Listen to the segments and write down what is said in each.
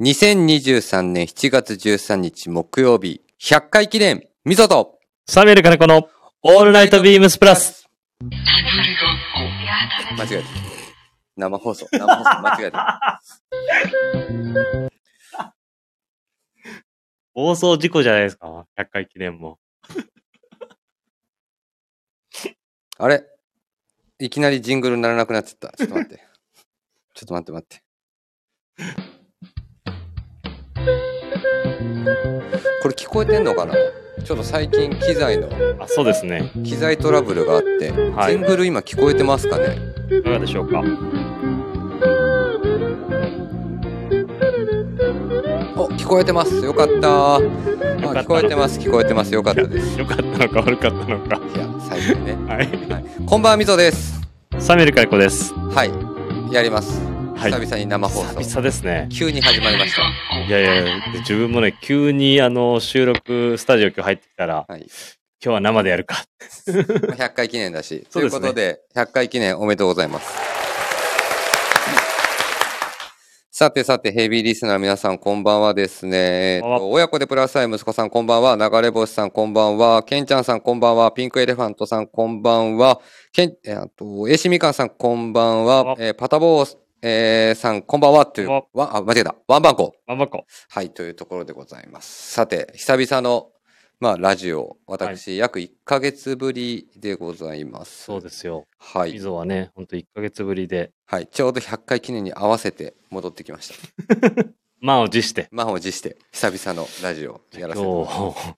2023年7月13日木曜日、100回記念、みそと、サミュエル金子のオールナイトビームスプラス。間違えた。生放送、生放送、間違えた。放送事故じゃないですか？100回記念も。あれ？いきなりジングルにならなくなっちゃった。ちょっと待って。ちょっと待って待って。これ聞こえてんのかな？ちょっと最近機材の、あ、そうですね。機材トラブルがあって、はいジングル今聞こえてますかね？いかがでしょうか？お、聞こえてます。よかった。あ、聞こえてます。聞こえてます。よかったです。よかったのか悪かったのか。いや、最初にね。はい。はい、こんばんは、みぞです。サミュエル金子です。はい。やります。はい。久々に生放送。久々ですね。急に始まりました。いやいや、で自分もね、急にあの、収録スタジオ今日入ってきたら、はい。今日は生でやるか。100回記念だし。そうですねということで、100回記念おめでとうございます。さてさて、ヘビーリスナーの皆さん、こんばんはですね。え親子でプラスアイ息子さん、こんばんは。流れ星さん、こんばんは。ケンちゃんさん、こんばんは。ピンクエレファントさん、こんばんは。ケン、えーあと、エシミカンさん、こんばんは。あえーパタボー、えーさん、こんばんは。という、こわ、あ、間違えた。ワンバンコ。まんまこ。はい、というところでございます。さて、久々の、まあ、ラジオ、私、約1ヶ月ぶりでございます。そうですよ。はい。溝はね、ほんと1ヶ月ぶりで、はい。ちょうど100回記念に合わせて戻ってきました。満を持して、満を持して、久々のラジオやらせてもらいます。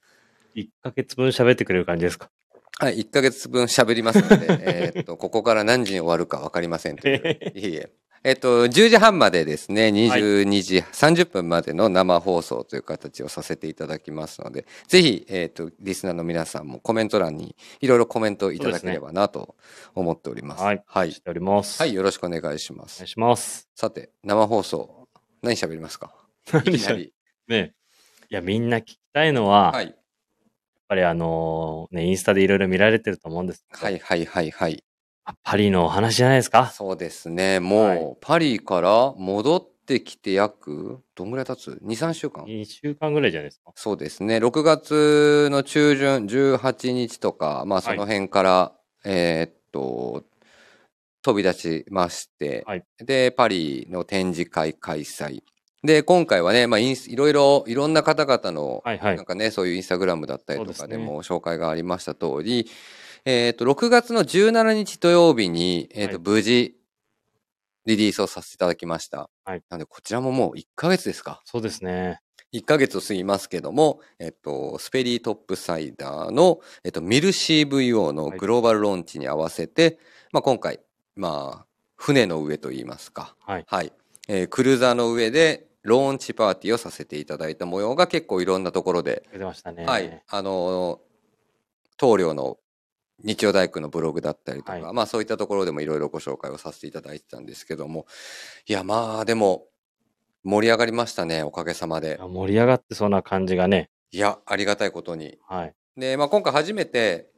今日、1ヶ月分喋ってくれる感じですか？はい。1ヶ月分喋りますので、えーっと、ここから何時に終わるかわかりませんという。いえいえ。えっと、10時半までですね、22時30分までの生放送という形をさせていただきますので、ぜひ、えっと、リスナーの皆さんもコメント欄にいろいろコメントいただければなと思っております。はい。はいし。ております。はい、よろしくお願いしますお願い。します。さて、生放送、何喋りますか？い何きなり。ねいや、みんな聞きたいのは、やっはい。ぱりあのね、インスタでいろいろ見られてると思うんですけど、はいはいはいはい。パリのお話じゃないですか？そうですね。もう、はいパリから戻ってきて約、どんぐらい経つ ?2、3週間？2週間ぐらいじゃないですか？そうですね。6月の中旬、18日とか、まあその辺から、えーっと、飛び出しまして、はいで、パリの展示会開催。で、今回はね、まあインス、いろいろ、いろんな方々の、はいはいなん。かね、そういうインスタグラムだったりとかそうですねでも紹介がありました通り、えっ、と、6月の17日土曜日に、えっ、と、はい無事、リリースをさせていただきました。はいなので、こちらももう1ヶ月ですか？そうですね。1ヶ月過ぎますけども、えっ、と、スペリートップサイダーの、えっ、と、ミル CVO のはいグローバルローンチに合わせて、まあ、今回、まあ、船の上といいますか、はい。はい。えークルーザーの上で、ローンチパーティーをさせていただいた模様が結構いろんなところで出てましたね。はい、あの棟梁の日曜大工のブログだったりとか、はいまあそういったところでもいろいろご紹介をさせていただいてたんですけどもいやまあでも盛り上がりましたねおかげさまで盛り上がってそうな感じがね。いやありがたいことにはい。で、まあ、今回初めて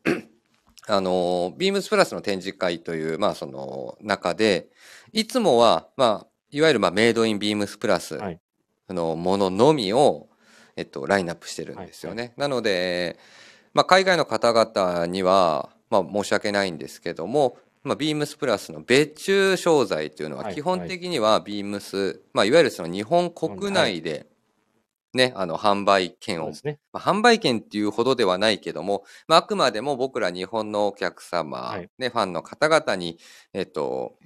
あのビームスプラスの展示会というまあその中でいつもはまあいわゆるまあメイドインビームスプラスはいのもののみを、えっと、ラインナップしてるんですよね。なので、まあ、海外の方々には、まあ、申し訳ないんですけども、まあ、ビームスプラスの別注商材というのははい基本的にはビームス、まあ、いわゆるその日本国内で、ね、あの販売権をね。まあ、販売権っていうほどではないけども、まあ、あくまでも僕ら日本のお客様、はいね、ファンの方々に、えっと、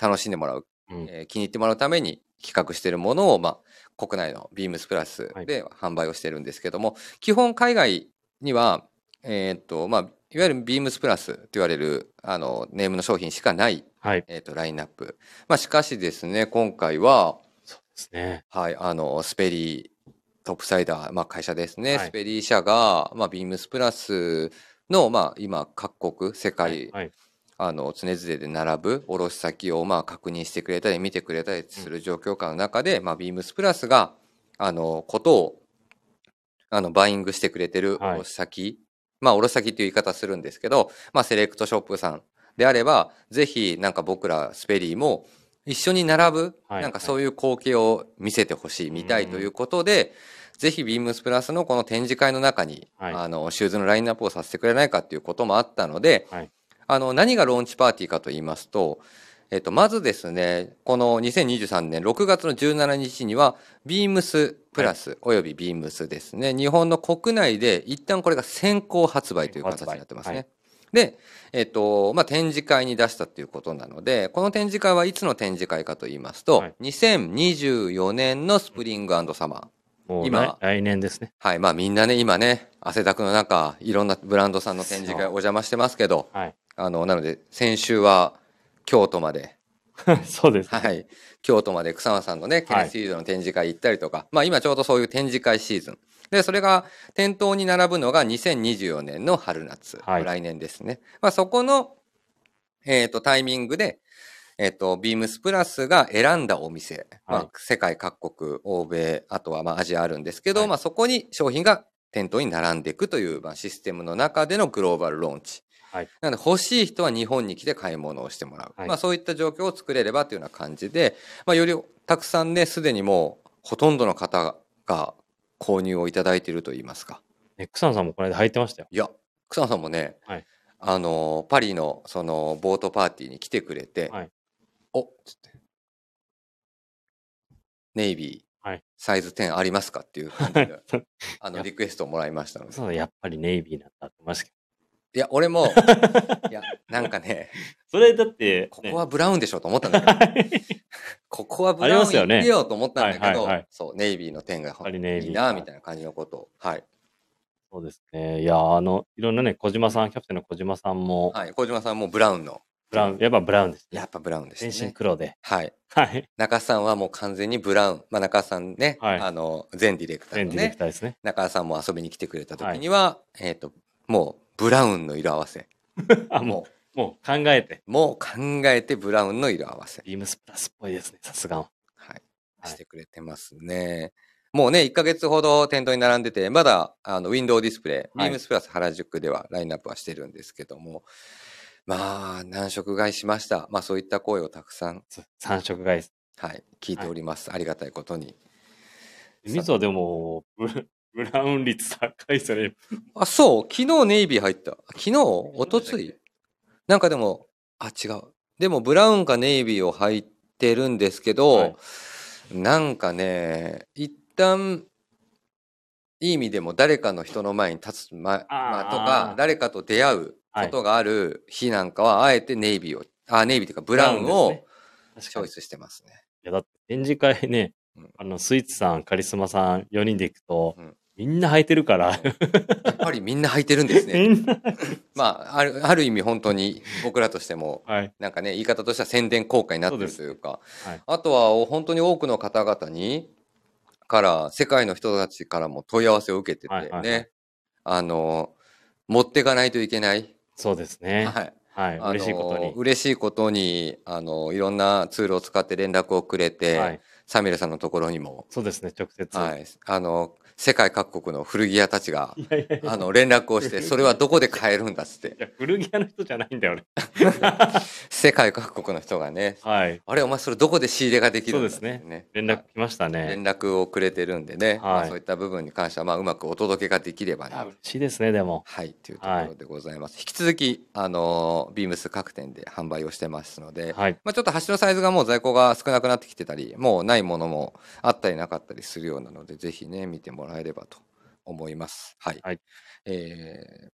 楽しんでもらう、うん。えー気に入ってもらうために企画しているものを、まあ、国内のビームスプラスで販売をしてるんですけども、基本海外には、えっと、まあ、いわゆるビームスプラスと言われる、あの、ネームの商品しかない、はい。えっと、ラインナップ。まあ、しかしですね、今回は、ですね。はい、あの、スペリートップサイダー、まあ会社ですね、はいスペリー社が、まあビームスプラスの、まあ今各国、世界、はい。あの、常々で並ぶ卸先をまあ確認してくれたり見てくれたりする状況下の中で、まあビームスプラスが、あの、ことを、あの、バイングしてくれてるはい卸先、まあ卸先っていう言い方するんですけど、まあセレクトショップさんであれば、ぜひなんか僕らスペリーも、一緒に並ぶ、はい。なんかそういう光景を見せてほしい、見たいということで、ぜひビームスプラスのこの展示会の中に、はい。あの、シューズのラインナップをさせてくれないかっていうこともあったので、はい。あの、何がローンチパーティーかと言いますと、えっと、まずですね、この2023年6月の17日には、ビームスプラスおよびビームスですね、日本の国内で一旦これが先行発売という形になってますね。はいで、えっと、まあ、展示会に出したっていうことなので、この展示会はいつの展示会かと言いますと、はい2024年のスプリングサマー。もう今来来年ですね。はい。まあみんなね、今ね、汗だくの中、いろんなブランドさんの展示会お邪魔してますけど、はい。あの、なので、先週は京都まで、そうです、ね。はい。京都まで草間さんのね、ケネスフィールドの展示会行ったりとか、まあ今ちょうどそういう展示会シーズン。で、それが店頭に並ぶのが2024年の春夏。はい来年ですね。まあそこの、えっ、と、タイミングで、えっ、と、ビームスプラスが選んだお店、まはいあ世界各国、欧米、あとはまあアジアあるんですけど、はいまあそこに商品が店頭に並んでいくという、まあ、システムの中でのグローバルローンチ。はいなので欲しい人は日本に来て買い物をしてもらう。はいまあそういった状況を作れればというような感じで、まあよりたくさんね、すでにもうほとんどの方が購入をいただいていると言いますか。ね、草野さんもこの間入ってましたよ。いや、草野さんもね、はいあの、パリのそのボートパーティーに来てくれて、はいおっつって、ネイビー、はいサイズ10ありますかっていう感じで、あの、リクエストをもらいましたので。そうやっぱりネイビーなんだってましたけいや、俺も、いや、なんかね、ど。それだって、ここはブラウンでしょと思ったんだけど、ここはブラウンありますよね行ってよと思ったんだけど、はいはいはいそう、ネイビーの点がぱりネイビーいいな、みたいな感じのことを。はい。そうですね。いや、あの、いろんなね、小島さん、キャプテンの小島さんも、はい。小島さんもブラウンの、ブラウン、やっぱブラウンですね。やっぱブラウンで全身したね。黒で。はい。はい。中さんはもう完全にブラウン。まあ中さんね、はいあの、前ディレクターの全ディレクね、ターですね。中さんも遊びに来てくれた時には、えっ、と、もうブラウンの色合わせ。あ、ももう、もう考えて。う、もう考えてブラウンの色合わせ。ビームスプラスっぽいですね、さすが。はい。はいしてくれてますね。もうね、1ヶ月ほど店頭に並んでて、まだ、あの、ウィンドウディスプレイ、はいビームスプラス原宿ではラインナップはしてるんですけども、まあ、難色買いしました。まあ、そういった声をたくさん、三色買い。はい、聞いております。ありがたいことに。水はでも、ブラウン率高いですよね。あ、そう。昨日ネイビー入った。昨日？おとついなんかでも、あ、違う。でも、ブラウンかネイビーを入ってるんですけど、はい。なんかね、一旦、いい意味でも誰かの人の前に立つ、ま、まあ、とか誰かと出会うことがある日なんかは、あえてネイビーを、あ、ネイビーというかブラウンをチョイスしてますね。や、だって展示会ねうん、あの、スイーツさん、カリスマさん、4人で行くとうん、みんな履いてるから、やっぱりみんな履いてるんですね。まあ、ある、ある意味本当に僕らとしても、はい。なんかね、言い方としては宣伝効果になってるというか、はいあとは本当に多くの方々に、から、世界の人たちからも問い合わせを受けててね、はいはいはいあの、持っていかないといけない。そうですね。はい。はい。あの嬉しいことに。嬉しいことに、あの、いろんなツールを使って連絡をくれて、はい。サミルさんのところにも、そうですね、直接。はい。あの、世界各国の古着屋たちが。あの、連絡をして、それはどこで買えるんだっつって古着屋の人じゃないんだよ、俺。世界各国の人がね、はい。あれ、お前それどこで仕入れができるんだってそうですね。連絡来ましたね連。絡をくれてるんでね、まあはいそういった部分に関しては、まあ、うまくお届けができればねあ、嬉しいですね、でも。はい、というところでございます。引き続き、あの、ビームス各店で販売をしてますので、はい。まあ、ちょっと端のサイズがもう在庫が少なくなってきてたり、もうないものもあったりなかったりするようなので、ぜひね、見てもらえればと思います。はい。はいえー、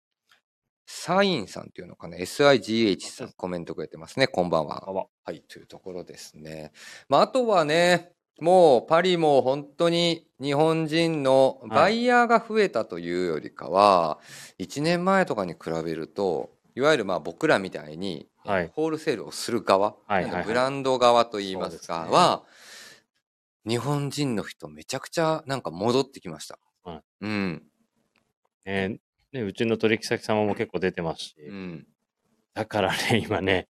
サインさんっていうのかな ?SIGH さんコメントくれてますね。こんばんは。あわはい、というところですね。まあ、あとはね、もうパリも本当に日本人のバイヤーが増えたというよりかは、1年前とかに比べると、いわゆるまあ僕らみたいに、はいホールセールをする側、ブランド側といいますか、は、日本人の人めちゃくちゃなんか戻ってきました。はいうん。えーね、うちの取引先様も結構出てますし、うん。だからね、今ね、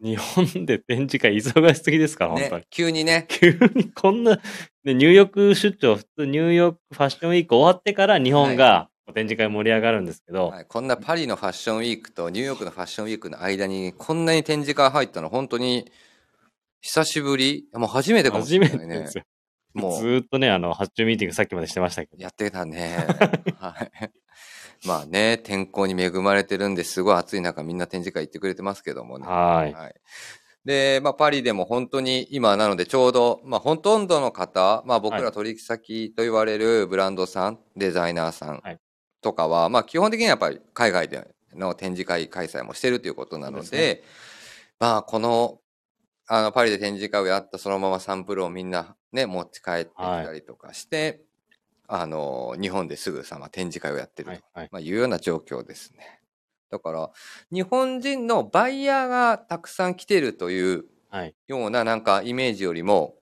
日本で展示会忙しすぎですから、本当にね。、急にね、急にこんな、ね、ニューヨーク出張、普通ニューヨークファッションウィーク終わってから日本が展示会盛り上がるんですけど、はい、こんなパリのファッションウィークとニューヨークのファッションウィークの間にこんなに展示会入ったの本当に久しぶり？もう初めてかもしれないねてで。すよ。もうずーっとね、あの、発注ミーティングさっきまでしてましたけど。やってたね。はい。まあね、天候に恵まれてるんですごい暑い中みんな展示会行ってくれてますけどもね。はい。はい。で、まあ、パリでも本当に今なのでちょうど、まあ、ほとんどの方、まあ、僕はいら取引先と言われるブランドさん、デザイナーさんはいとかは、まあ、基本的にはやっぱり海外での展示会開催もしてるということなので、でまあ、この、あの、パリで展示会をやったそのままサンプルをみんなね、持ち帰ってきたりとかして、あの、日本ですぐさま展示会をやってると。はい。はい。まあ、いうような状況ですね。だから、日本人のバイヤーがたくさん来てるというはい。ようななんかイメージよりも、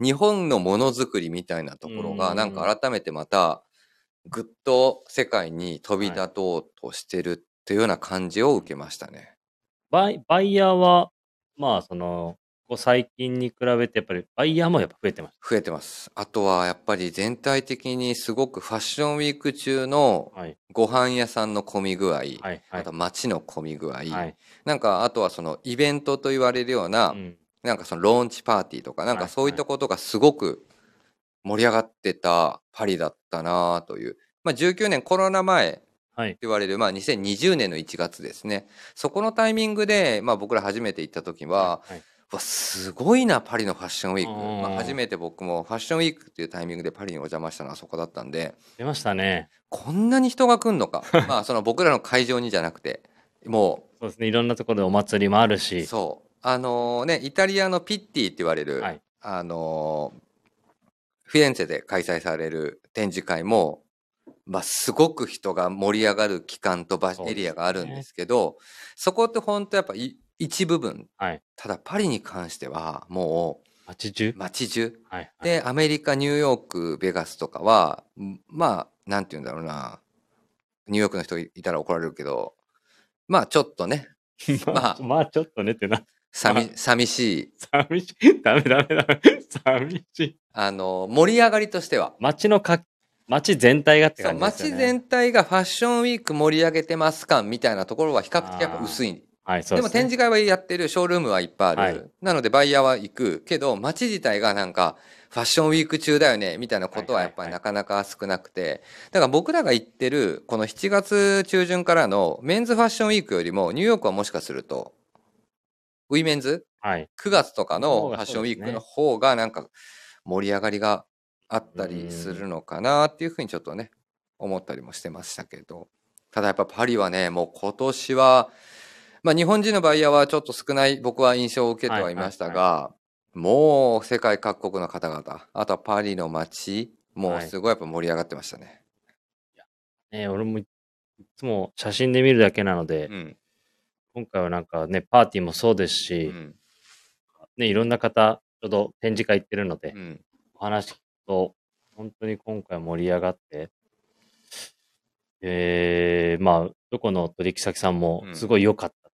日本のものづくりみたいなところが、うんなんか改めてまた、ぐっと世界に飛び立とうとしてるっていうような感じを受けましたね。バイ、バイヤーは、まあ、その、ここ最近に比べて、やっぱり、バイヤーもやっぱ増えてまし増えてます。あとはやっぱり全体的にすごくファッションウィーク中のた。はい。ご飯屋さんの混み具合、はい。はいあと。街の混み具合、はい。なんかあとはそのイベントと言われるような、うん。なんかそのローンチパーティーとか、なんはいかそういったことがすごく盛り上がってたパリだったなという。まあ19年コロナ前はい。言われる、まあ2020年の1月ですね。そこのタイミングで、まあ僕ら初めて行った時は、はい。わすごいな、パリのファッションウィーク。うんまあ初めて僕もファッションウィークっていうタイミングでパリにお邪魔したのはそこだったんで、出ましたね。こんなに人が来んのか。まあその僕らの会場にじゃなくて、もそうですね。いろんなところでお祭りもあるう、し。そう。あのね、イタリアのピッティって言われる、はい。あのフィレンツェで開催される展示会も、まあ、すごく人が盛り上がる期間と場エリアがあるんですけど、そこって本当やっぱい一部分。はい。ただパリに関してはも街中？う街中。はい。はい。で、アメリカ、ニューヨーク、ベガスとかは、んまあ、なんて言うんだろうな。ニューヨークの人いたら怒られるけど、まあちょっとね、ま まああ、まあ、ちょっとねってな。寂寂しい、寂しい。ダメダメダメ。寂しい。あの、盛り上がりとしては、街のか、街全体がって感じですよね。街全体がファッションウィーク盛り上げてます感みたいなところは比較的やっぱ薄い。はい、そうでもです、ね。展示会はやってる、ショールームはいっぱいある。はいなのでバイヤーは行く。けど街自体がなんかファッションウィーク中だよね、みたいなことはやっぱりなかなか少なくて。だから僕らが行ってるこの7月中旬からのメンズファッションウィークよりもニューヨークはもしかすると、ウィメンズ？はい。9月とかのファッションウィークの方がなんか盛り上がりがあったりするのかなっていうふうにちょっとね思ったりもしてましたけど。ただやっぱパリはねもう今年はまあ日本人のバイヤーはちょっと少ない僕は印象を受けてはいましたが、もう世界各国の方々あとはパリの街もうすごいやっぱ盛り上がってましたね。ね、俺もいつも写真で見るだけなので、うん。今回はなんかね、パーティーもそうですうし、ん。ね、いろんな方、ちょうど展示会行ってるので、うん。お話聞くと、本当に今回盛り上がって、えー、まあ、どこの取引先さんもうん。すごい良かった。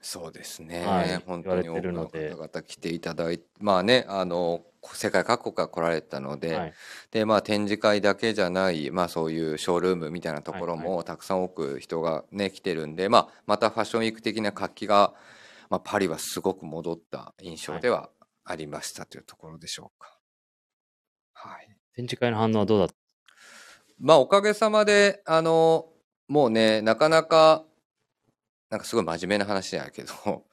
そうですね、はい。本当に言われてるので。多くの方々来ていただいて。まあねあの世界各国から来られたので、はい。でまあ展示会だけじゃない、まあ、そういうショールームみたいなところはい。もたくさん多く人がね来てるんで、まあ、またファッションウィーク的な活気が、まあ、パリはすごく戻った印象ではありましたというところでしょうか。はい、展示会の反応はどうだった？まあおかげさまであのもうねなかなかなんかすごい真面目な話やけど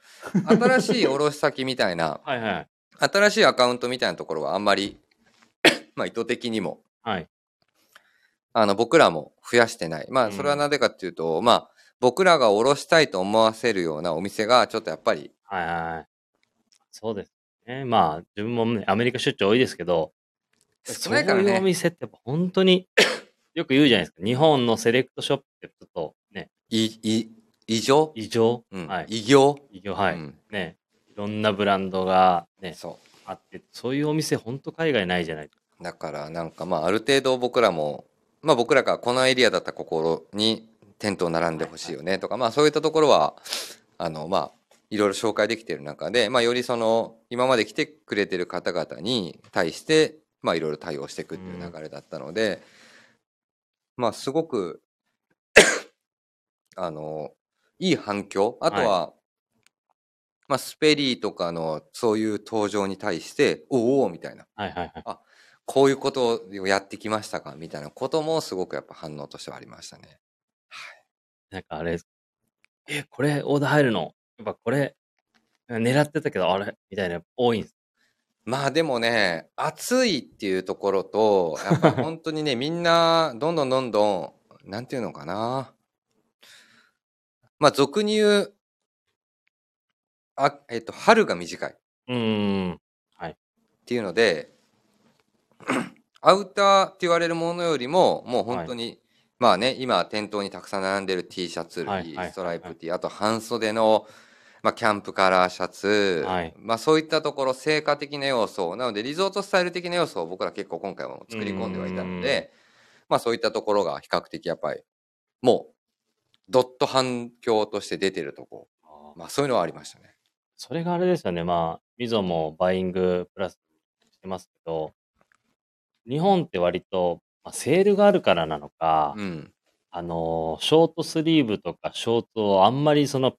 新しい卸先みたいな はいはい。新しいアカウントみたいなところはあんまり まあ意図的にもはい。あの僕らも増やしてない。まうんあそれはなぜかっていうと、まあ僕らが卸したいと思わせるようなお店がちょっとやっぱりはいはい。そうですね。まあ、自分もね、アメリカ出張多いですけど、少ないからそういうおね。店って本当に よく言うじゃないですか。日本のセレクトショップってちょっとね、い、い、異常？異常、うん。はい。異業？異常、はい。うんね、いろんなブランドがね、そあって、そういうお店本当海外ないじゃないう。だからなんかまあある程度僕らも、まあ僕らがこのエリアだったところにテントを並んでほしいよねとか、まあそういったところは、あのまあいろいろ紹介できている中で、まあよりその今まで来てくれてる方々に対して、まあいろいろ対応していくっていう流れだったので、まあすごく あのいい反響あとは、まあ、スペリーとかのそういう登場に対して、おおみたいな、はいはいはい。こういうことをやってきましたかみたいなこともすごくやっぱ反応としてはありましたね。なんかあれ、え、これオーダー入るの？やっぱこれ、狙ってたけど、あれ？みたいな、多いんです。まあでもね、暑いっていうところと、やっぱ本当にね、みんな、どんどんどんどん、なんていうのかな。まあ俗に言う、あ、えっと、春が短いっうーん。ていうので、アウターって言われるものよりも、もう本当に、まあね、今店頭にたくさん並んでる T シャツ類、はいはいストライプ T、あと半袖の、まあ、キャンプカラーシャツ、はいまあそういったところ、成果的な要素、なのでリゾートスタイル的な要素を僕ら結構今回も作り込んではいたので、まあそういったところが比較的やっぱり、もう、ドット反響として出てるとこ、まあそういうのはありましたね。それがあれですよね。まあ、ミゾもバイングプラスしてますけど、日本って割と、まあ、セールがあるからなのか、うん。あのーショートスリーブとかショートをあんまりその、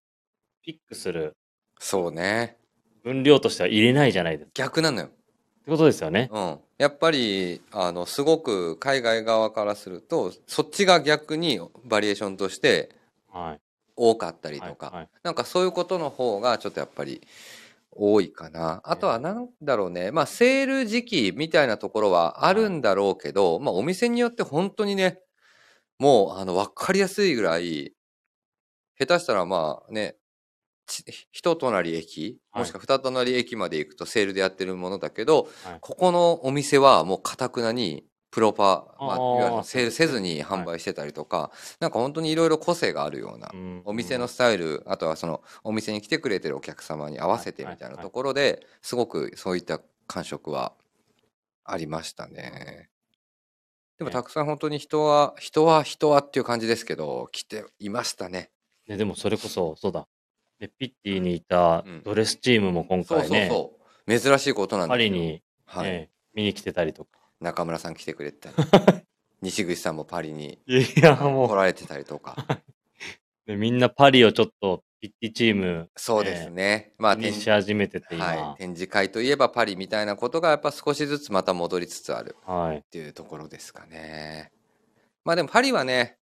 ピックするそうね。分量としては入れないじゃないですか。逆なのよ。ってことですよね。うん。やっぱり、あの、すごく海外側からすると、そっちが逆にバリエーションとしてはい。多かったりとか、はいはいなんかそういうことの方がちょっとやっぱり多いかな。あとはなんだろうね。まあセール時期みたいなところはあるんだろうけど、まあお店によって本当にね、もうあの分かりやすいぐらい、下手したらまあね、ち一隣駅、はい。もしくは二隣駅まで行くとセールでやってるものだけど、はい。ここのお店はもうかたくなにプロパ、まあ、いわゆるセールせずに販売してたりとか、なんか本当にいろいろ個性があるようなうんお店のスタイル、あとはそのお店に来てくれてるお客様に合わせてみたいなところで、すごくそういった感触はありましたね。でもねたくさん本当に人は、人は人はっていう感じですけど、来ていましたね。ね、でもそれこそ、そうだ。で、ピッティにいたうんドレスチームも今回ね、そうそう。珍しいことなんだけど。パリに、はい。ね見に来てたりとか。中村さん来てくれてたり、西口さんもパリにいや、も来られてたりとか。みんなパリをちょっと、ピッティチーム、そうですね。まあ、展気にし始めてて、今。はい、展示会といえばパリみたいなことがやっぱ少しずつまた戻りつつあるはい。っていうところですかね。まあでもパリはね、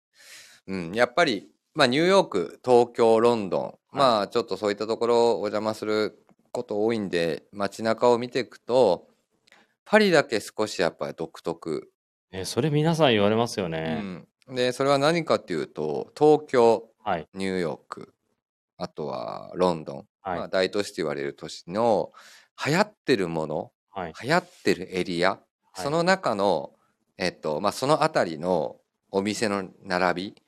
うん、やっぱり、まあニューヨーク、東京、ロンドン、まあちょっとそういったところお邪魔すること多いんで、街中を見ていくと、パリだけ少しやっぱり独特。ね、それ皆さん言われますようね。ん。で、それは何かっていうと、東京、はい。ニューヨーク、あとはロンドン、はいまあ、大都市と言われる都市の流行ってるもの、はい。流行ってるエリア、その中の、えっと、まあ、そのあたりのお店の並び、はい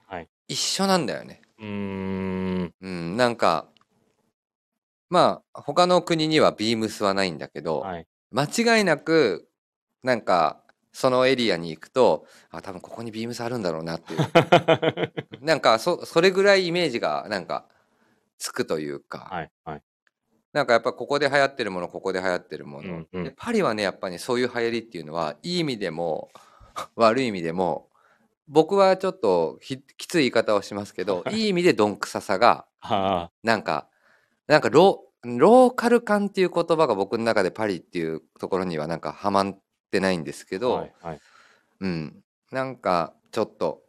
一緒なんだよね。うーん。うん、なんか、まあ、他の国にはビームスはないんだけど、はい。間違いなく、なんか、そのエリアに行くと、あ、多分ここにビームスあるんだろうなっていう。なんか、そ、それぐらいイメージが、なんか、つくというか、はい。はい。なんかやっぱここで流行ってるもの、ここで流行ってるもの。うんうんでパリはね、やっぱり、そういう流行りっていうのは、いい意味でも、悪い意味でも、僕はちょっとひきつい言い方をしますけど、いい意味でどんくささが、はなんか、なんかロ、ローカル感っていう言葉が僕の中でパリっていうところにはなんかはまってないんですけあ。ど、はい。はい。うん。なんか、ちょっと、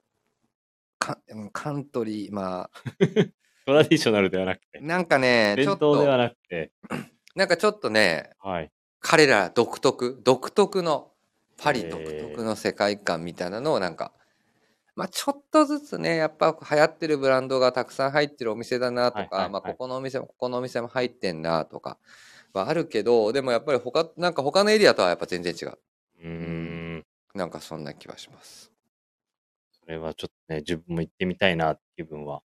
かカントリー、まあ、トラディショナルではなくて、なんかね、ちょっ伝統ではと、なくて、なんかちょっとね、はい。彼ら独特独特のパリ独特の世界観みたいなのをなんか、まあちょっとずつねやっぱ流行ってるブランドがたくさん入ってるお店だなとか、はいはいはい。まあここのお店もここのお店も入ってんなとかはあるけどでもやっぱり他なんか他のエリアとはやっぱ全然違う。うーん。なんかそんな気はします。それはちょっとね、自分も行ってみたいな、気分は。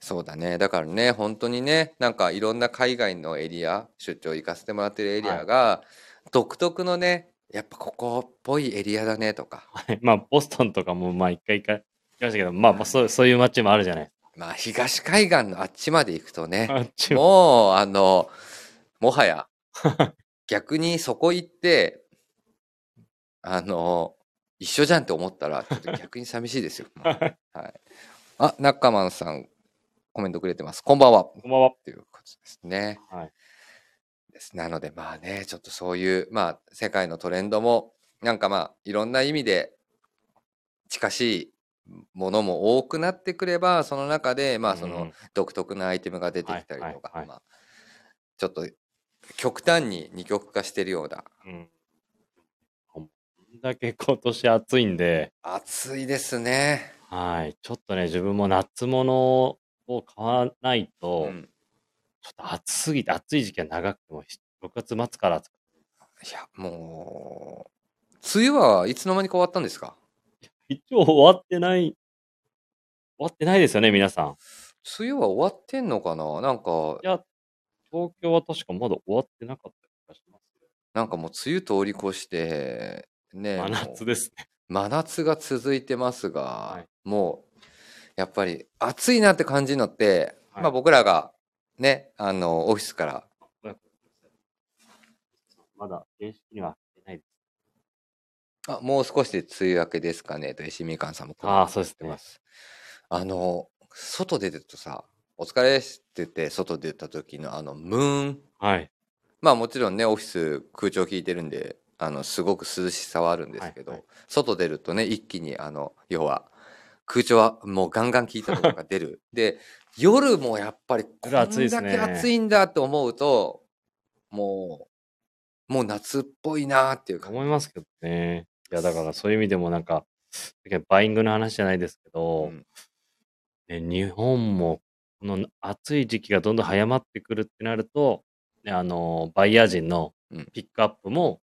そうだね。だからね本当にねなんかいろんな海外のエリア出張行かせてもらってるエリアが、独特のねやっぱここっぽいエリアだねとかはい。まあ、ボストンとかも、まあ、一回行か行きましたけど、まあ、まあ、そう、そういう街もあるじゃない。まあ東海岸のあっちまで行くとねあっちも。もう、あの、もはや、逆にそこ行って、あの、一緒じゃんって思ったら、ちょっと逆に寂しいですよ。はい。あ、ナッカマンさん、コメントくれてます。こんばんは。こんばんは。ということですね。はい。です。なのでまあね、ちょっとそういう、まあ世界のトレンドも、なんかまあいろんな意味で近しいものも多くなってくれば、その中でまあその独特なアイテムが出てきたりとか、まあちょっと極端に二極化してるような、うんだけ今年暑いんで、暑いですね。はい。ちょっとね、自分も夏物を買わないと、うんちょっと暑すぎて、暑い時期が長くても、6月末から暑くいや、もう、梅雨はいつの間にか終わったんですか？一応終わってない、終わってないですよね、皆さん。梅雨は終わってんのかな？なんかい、や、東京は確かまだ終わってなかった気がしますなんかもう梅雨通り越して、ね、真夏ですね。真夏が続いてますが、はい。もう、やっぱり暑いなって感じるのって、はい。まあ僕らがね、あの、オフィスから、まだ正式にはないです。あ、もう少しで梅雨明けですかねと石みかんさんもああ、そうですね言ってま。す。あの、外出てるとさ、お疲れって言って外出た時のあのムーン、はい。まあもちろんね、オフィス空調効いてるんで、あの、すごく涼しさはあるんですけど、はいはい外出るとね、一気にあの、要は、空調はもうガンガン効いたところが出る。で、夜もやっぱりこん夜暑いですねだけ暑いんだって思うと、もう、もう夏っぽいなっていう感じ。思いますけどね。いや、だからそういう意味でもなんか、バイングの話じゃないですけど、うんね、日本もこの暑い時期がどんどん早まってくるってなると、ね、あの、バイヤー陣のうんピックアップも、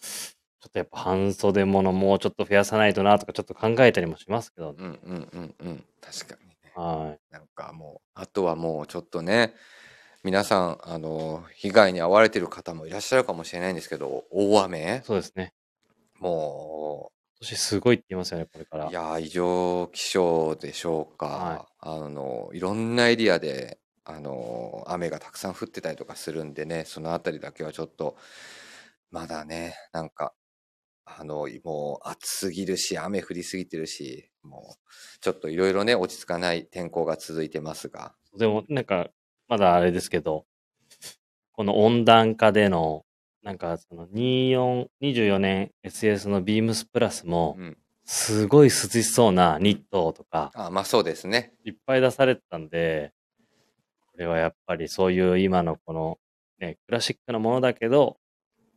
ちょっとやっぱ半袖ものもうちょっと増やさないとなとかちょっと考えたりもしますけど、うんうんうんうん。確かにね。はなんかもう、あとはもうちょっとね、皆さん、あの、被害に遭われてる方もいらっしゃるかもしれないんですけど、大雨？い。そうですね。も今年すごいって言いますよね、これかう、らい。やー、異常気象でしょうか。はあの、いろんなエリアで、あの、雨がたくさん降ってたりとかするんでね、そのあたりだけはちょっと、まだね、なんか、あの、もう暑すぎるし、雨降りすぎてるし、もう、ちょっといろいろね、落ち着かない天候が続いてますが、でも、なんか、まだあれですけど、この温暖化での、なんか、その24、24年 SS のビームスプラスもう、ん。すごい涼しそうなニットとか、あ、まあそうですね。いっぱい出されてたんで、これはやっぱりそういう今のこの、ね、クラシックなものだけど、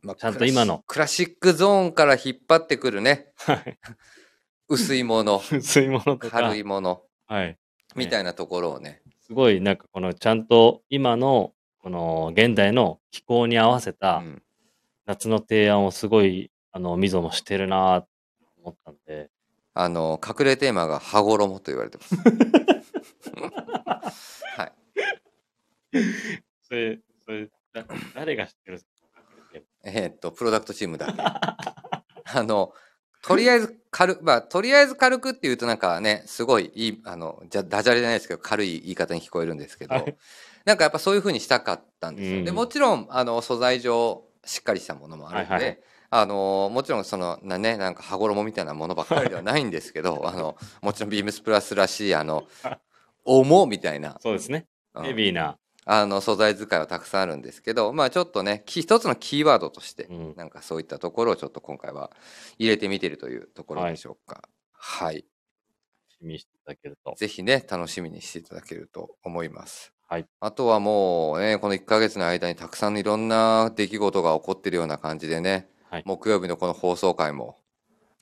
まあちゃんと今の。クラシックゾーンから引っ張ってくるね、はい。薄いもの、薄いものとか、軽いもの、はい。みたいなところをね、すごいなんかこのちゃんと今の、この現代の気候に合わせうたん。夏の提案をすごい、あの、みぞもしてるなと思ったんで、あの、隠れテーマが羽衣と言われてます。はい。それ、それ、だ誰が知ってる？んですかえーっと、プロダクトチームだけ。あの、とりあえず軽く、まあ、とりあえず軽くっていうとなんかね、すごいいい、あの、じゃ、ダジャレじゃないですけど、軽い言い方に聞こえるんですけど、はいなんかやっぱそういう風にしたかったんですよ。で、うんもちろん、あの、素材上、しっかりしたものもあるので、はいはいあの、もちろんその、なね、なんか羽衣みたいなものばっかりではないんですけど、あの、もちろんビームスプラスらしい、あの、重みたいな、そうですね。うんヘビーな。あの、素材使いはたくさんあるんですけど、まあちょっとね、き一つのキーワードとして、うん。なんかそういったところをちょっと今回は入れてみてるというところでしょうか。はい。見していただけると。ぜひね、楽しみにしていただけると思います。はい。あとはもうね、この1ヶ月の間にたくさんいろんな出来事が起こってるような感じでね、はい木曜日のこの放送回も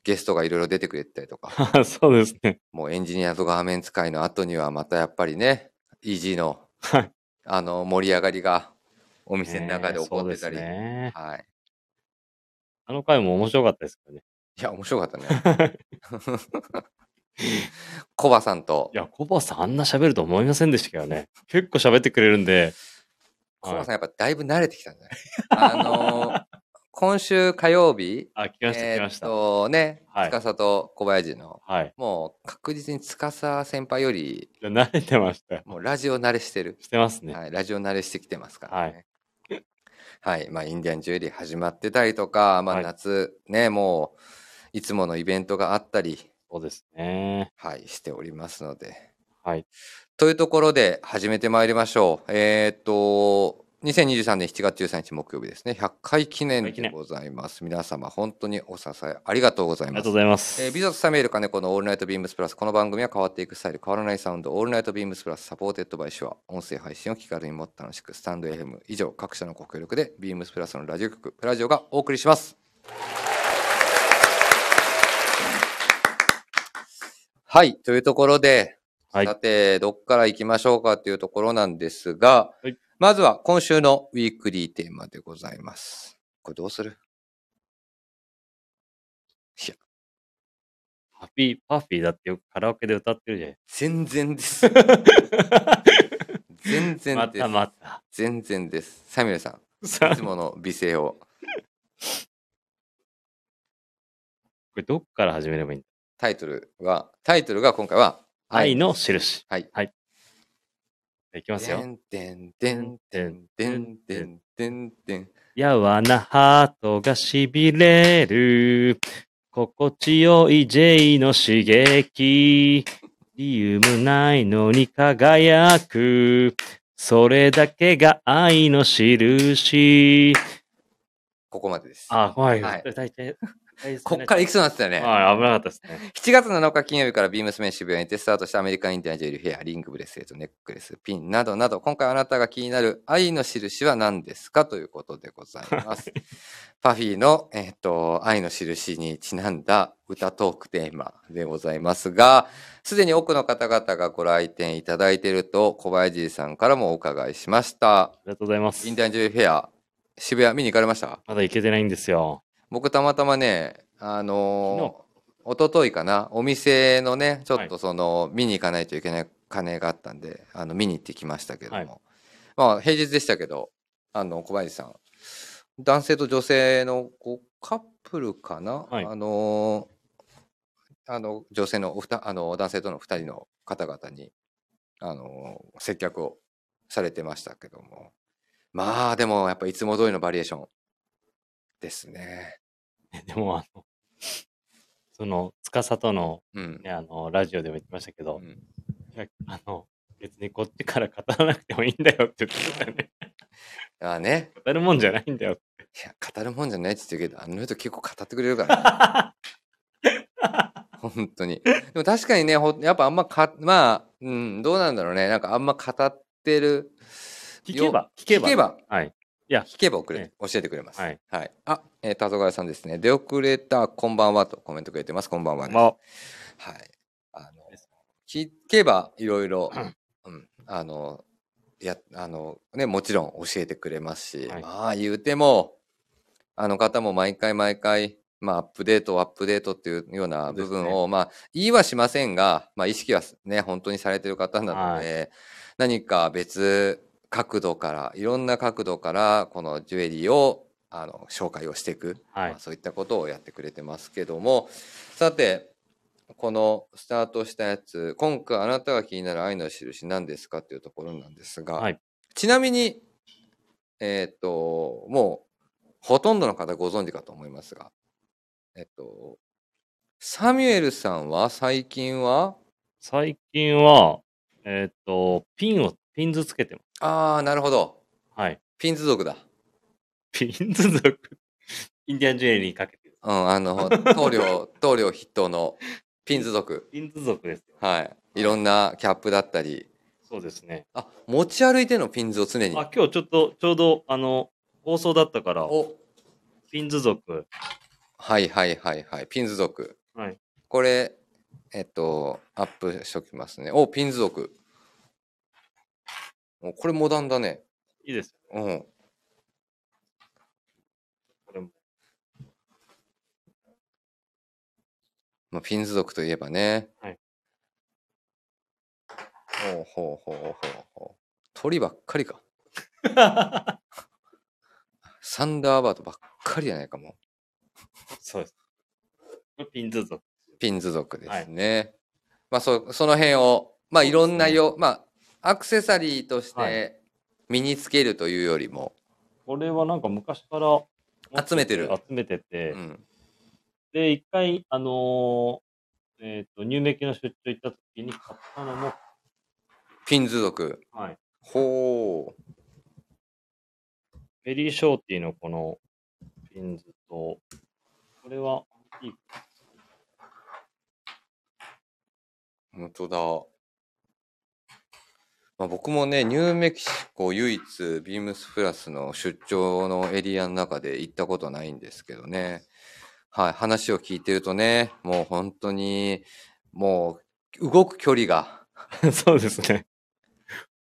ゲストがいろいろ出てくれてたりとか、そうですね。もうエンジニアと画面使いの後にはまたやっぱりね、イージーのはい。あの盛り上がりがお店の中で起こってたり、ね。はい。あの回も面白かったですけどね。いや、面白かったね。コバさんとい、や、コバさんあんな喋ると思いませんでしたけどね。結構喋ってくれるんで。コバさんやっぱだいぶ慣れてきたんじゃない？あのー今週火曜日、あ、来ました、来ました。とね、はい司と小林の、はい。もう確実に司先輩より、慣れてましたよ。もうラジオ慣れしてる。してますね。はい、ラジオ慣れしてきてますからね。はい、まあ、インディアンジュエリー始まってたりとか、まあ、はい夏ね、もう、いつものイベントがあったり、そうですね。はい、しておりますので。はい。というところで始めてまいりましょう。えーっと、2023年7月13日木曜日ですね、100回記念100回記念でございます。皆様、本当にお支えありがとうございますありがとうご。ざいます。えー、 MZOとサミュエル金子のオールナイトビームスプラス。この番組は変わっていくスタイル、変わらないサウンド、オールナイトビームスプラス、 supported by Shure。音声配信を気軽にもっと楽しく、スタンド FM 以上、各社のご協力で、ビームスプラスのラジオ局、プラジオがお送りします。はい、というところで、はいさて、どっから行きましょうかというところなんですが、はいまずは今週のウィークリーテーマでございます。これどうする？いや、パフィー、パフィーだってよくカラオケで歌ってるじゃん。全然です。全然です。またまた。全然です。サミュエルさん、さいつもの美声を。これどっから始めればいいんだ？タイトルは、タイトルが今回は、愛の印。はい。はい。いきますよ。てんてんてんてんてんてんてん。やわなハートがしびれる。心地よい J の刺激。理由もないのに輝く。それだけが愛のしるし。ここまでです。あ、はい。はい、大体。こっからいくつになってたよね。はい、危なかったですね。7月7日金曜日からビームスメン渋谷にてスタートしたアメリカンインディアンジュエリーフェア、リングブレスレット、ネックレス、ピンなどなど、今回あなたが気になる愛の印は何ですかということでございます。パフィーの、えっ、と、愛の印にちなんだ歌トークテーマでございますが、すでに多くの方々がご来店いただいていると、小林さんからもお伺いしました。ありがとうございますイン。ディアンジュエリーフェア、渋谷見に行かれました？まだ行けてないんですよ。僕たまたまね、あのー、一昨日かな、お店のね、ちょっとその、見に行かないといけない金があったんで、あの、見に行ってきましたけども。はい。まあ、平日でしたけど、あの、小林さん、男性と女性のこうカップルかな、はい。あのー、あの、女性のおふた、あの、男性との二人の方々に、あのー、接客をされてましたけども。まあ、でも、やっぱいつも通りのバリエーションですね。でも、あの、その、司との、うん。ね、あの、ラジオでも言ってましたけど、うんいやあの、別にこっちから語らなくてもいいんだよって言ってたね。ああね。語るもんじゃないんだよ。いや、語るもんじゃないって言ってるけど、あの人結構語ってくれるから、ね、本当に。でも確かにね、ほやっぱあんまか、まあ、うん、どうなんだろうね。なんかあんま語ってる。聞けば、聞けば。聞けば。はい。聞けばくれ、ね教えてくれます。はい。はい。あ、えー、田戸川さんですね。出遅れた、こんばんはとコメントくれてます。こんばんはです。まあ、はい。あの聞けばいろいろ、うん、あの、や、あの、ね、もちろん教えてくれますし、はいまあ言うても、あの方も毎回毎回、まあアップデート、アップデートっていうような部分を、そうですまあ言いはしませんが、まあ意識はね、本当にされてる方なので、何か別角度から、いろんな角度から、このジュエリーを、あの、紹介をしていく。はい。まあ、そういったことをやってくれてますけども、さて、このスタートしたやつ、今回あなたが気になる愛の印何ですかっていうところなんですが、はい。ちなみに、えっ、と、もう、ほとんどの方ご存知かと思いますが、えっと、サミュエルさんは最近は、最近は、えっ、と、ピンを、ピンズつけてます。ああ、なるほど。はい。ピンズ族だ。ピンズ族？インディアンジュエリーにかけてる。うん、あの、棟梁、棟梁筆頭のピンズ族。ピンズ族ですよ。はい。いろんなキャップだったり、そうですね。あ、持ち歩いてのピンズを常に？あ、今日ちょっと、ちょうど、あの、放送だったから、お、ピンズ族。はいはいはいはい。ピンズ族。はい。これ、えっと、アップしときますね。お、ピンズ族。おこれモダンだね。いいですよ。うん。これも。まあ、ピンズ族といえばね。はい。ほうほうほうほうほう。鳥ばっかりか。サンダーバードばっかりじゃないかも。そうです。ピンズ族。ピンズ族ですね。まあそ、その辺を、まあいろんなよ、まあ、アクセサリーとしはて身につけるというよりも、これはなんか昔から集めてる集めてて、うん。で、一回、あのーえっ、と、入メキの出張行った時に買ったのも、ピンズ族。はい。ほう。ベリーショーティーのこのピンズと、これはいい本当だ。まあ、僕もね、ニューメキシコ唯一ビームスプラスの出張のエリアの中で行ったことないんですけどね。はい、話を聞いてるとね、もう本当に、もう動く距離が そうですね。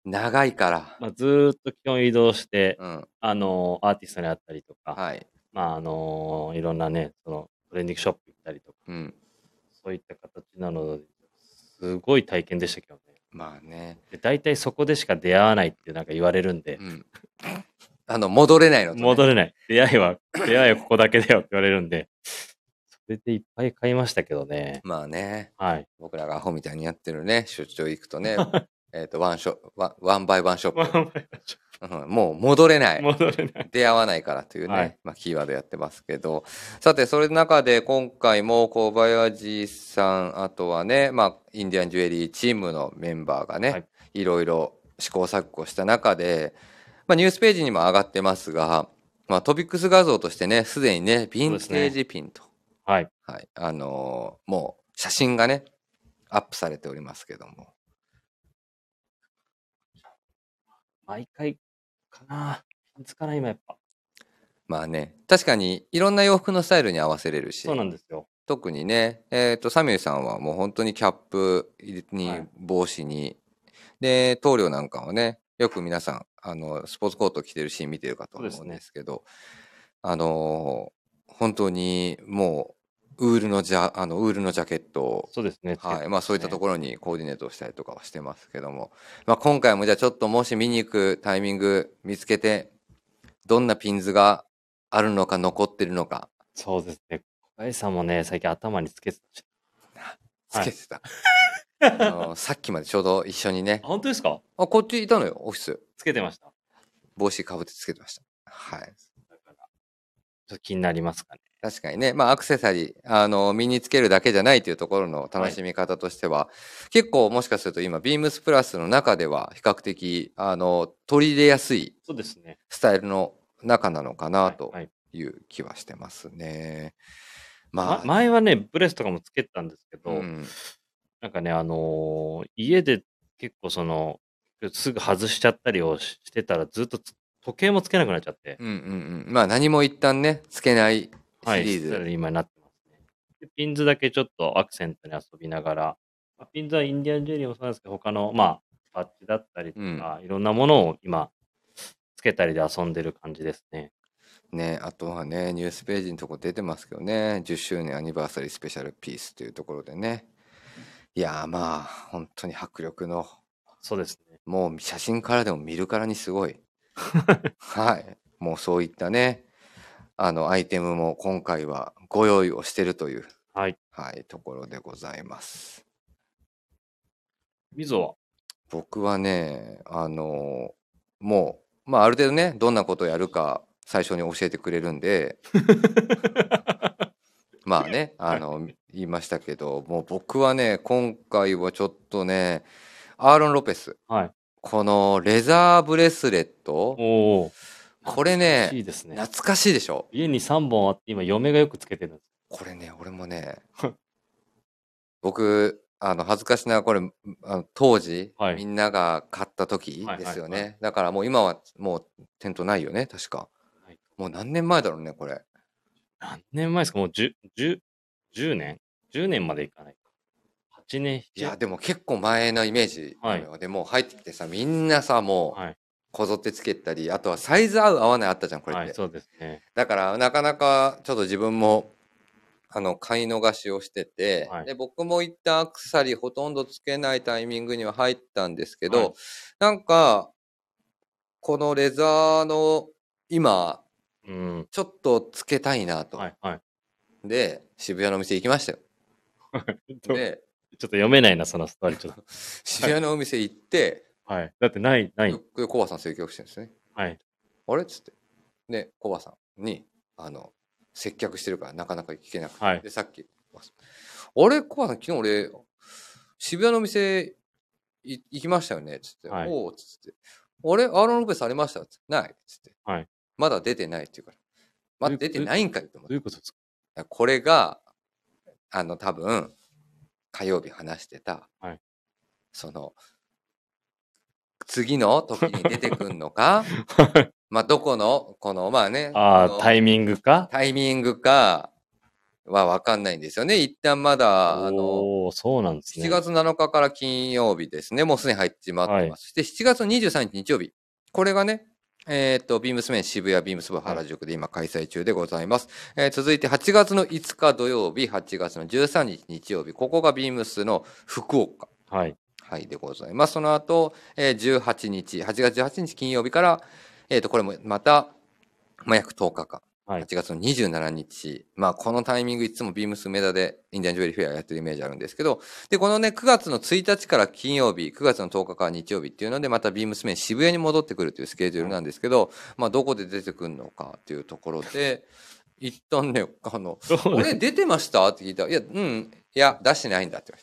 長いから。まあ、ずーっと基本移動して、うん、あの、アーティストに会ったりとか、はい。まあ、あの、いろんなね、その、トレンディングショップ行ったりとか、うん。そういった形なので、すごい体験でしたけどね。まあね。で大体そこでしか出会わないってなんか言われるんでう、ん。あの、戻れないのと、ね。戻れない。出会いは、出会いはここだけだよって言われるんで、それでいっぱい買いましたけどね。まあね。はい。僕らがアホみたいにやってるね、出張行くとね、えっと、 one shop one、one by one shop。うん。もう戻れない。戻れない。出会わないからというね、はい。まあ、キーワードやってますけど、さて、それの中で今回も小林さん、あとはね、まあ、インディアンジュエリーチームのメンバーがね、はい。い、ろいろ試行錯誤した中で、まあ、ニュースページにも上がってますが、まあ、トピックス画像としてね、すでにね、ヴィンテージピンと、はい。はい、あのーもう写真がね、アップされておりますけども、毎回かな。ピンツかな、今やっぱ。まあね、確かにいろんな洋服のスタイルに合わせれるし、そうなんですよ。特にね、えっ、と、サミュエルさんはもう本当にキャップに、はい帽子に、で、棟梁なんかはね、よく皆さん、あの、スポーツコート着てるシーン見てるかと思うんですけど、あのー本当にもう、ウールのジャ、あの、ウールのジャケットを、そうですね。はい。まあそういったとこころにコーディネートをしたりとかはしてますけども。まあ今回もじゃあちょっともし見に行くタイミング見つけて、どんなピンズがあるのか残ってるのか、そうですね。小林さんもね、最近頭につけて。つけてた。あのさっきまでちょうど一緒にねあ、。本当ですか？あ、こっちいたのよ、オフィス。つけてました。帽子かぶってつけてました。はい。だから、ちょっと気になりますかね。確かにね、まあアクセサリー、あの、身につけるだけじゃないというところの楽しみ方としては、結構もしかすると今、ビームスプラスの中では比較的、あの、取り入れやすいそうですね。スタイルの中なのかなとはいはいいう気はしてますね。ままあ、前はね、ブレスとかもつけてたんですけど、うん、なんかね、あのー家で結構その、すぐ外しちゃったりをししてたらずっとつ時計もつけなくなっちゃって、うんうんうん。まあ何も一旦ね、つけないシはい、リーズ。スタイルに今になってますね。でピンズだけちょっとアクセントに遊びながら、まあピンズはインディアンジュエリーもそうなんですけど、他の、まあ、パッチだったりとか、いろんなものを今、つけたりで遊んでる感じですね。ね、あとはね、ニュースページのとこ出てますけどね、10周年アニバーサリースペシャルピースというところでね。いやーまあ、本当に迫力の、そうですね。もう写真からでも見るからにすごい。はい。もうそういったね、あの、アイテムも今回はご用意をしてるという、はい。はい、ところでございます。みぞは、僕はね、あの、もう、まあ、ある程度ね、どんなことをやるか最初に教えてくれるんで、まあね、あの、言いましたけど、もう僕はね、今回はちょっとね、アーロン・ロペス、はい。このレザーブレスレット、おお。これね、懐かしいですね。懐かしいでしょ？家に3本あって、今、嫁がよくつけてるんです。これね、俺もね、僕、あの、恥ずかしながらこれ、あの当時、はいみんなが買った時ですよね。はいはいはだからもう今はもう店頭ないよね、確か。はいもう何年前だろうね、これ。何年前ですか？もう10、10、10年 ?10 年までいかないか。8年、いや、でも結構前のイメージなのよ、でもう入ってきてさ、みんなさ、もう、はい。こぞってつけたり、あとはサイズ合う合わないあったじゃん、これって。はい、そうですね。だから、なかなかちょっと自分も、あの、買い逃しをしてて、はいで、僕も一旦アクセサリーほとんどつけないタイミングには入ったんですけど、はいなんか、このレザーの、今、うん。ちょっとつけたいなと。はい、はい。で、渋谷のお店行きましたよ。ちょっで、と読めないな、そのストーリー。ちょっと。渋谷のお店行って、はい。だってない、ない。でコバさん接客してるんですね。はい。あれっつって。で、コバさんに、あの、接客してるからなかなか聞けなくて。はいで、さっき、あれ、コバさん、昨日俺、渋谷の店い行きましたよね？つって。はいおうつって。あれ、アーロン・ロペスありましたつって。ないつって。はい。まだ出てないっていうから。まだ出てないんかいと思ってどういうことですか？これが、あの、多分、火曜日話してた、はいその、次の時に出てくんのか、まあ、どこの、この、まあね、ああ、タイミングか？タイミングかはわかんないんですよね。一旦まだ、あの、そうなんですね。7月7日から金曜日ですね。もうすでに入ってしまってます。で、7月23日日曜日。これがね、えっ、と、ビームスメン渋谷ビームスバー原宿で今開催中でございます。えー続いて8月の5日土曜日、8月の13日日曜日。ここがビームスの福岡。はい。はい、でございます。その後、えー18日、8月18日金曜日から、えっ、と、これもまた、まあ、約10日間。はい8月の27日。まあ、このタイミングいつもビームス梅田でインディアンジュエリーフェアやってるイメージあるんですけど、で、このね、9月の1日から金曜日、9月の10日から日曜日っていうので、またビームスメン渋谷に戻ってくるというスケジュールなんですけど、まあ、どこで出てくるのかっていうところで、一旦ね、あの、俺出てました？って聞いたら、いや、うん、いや、出してないんだって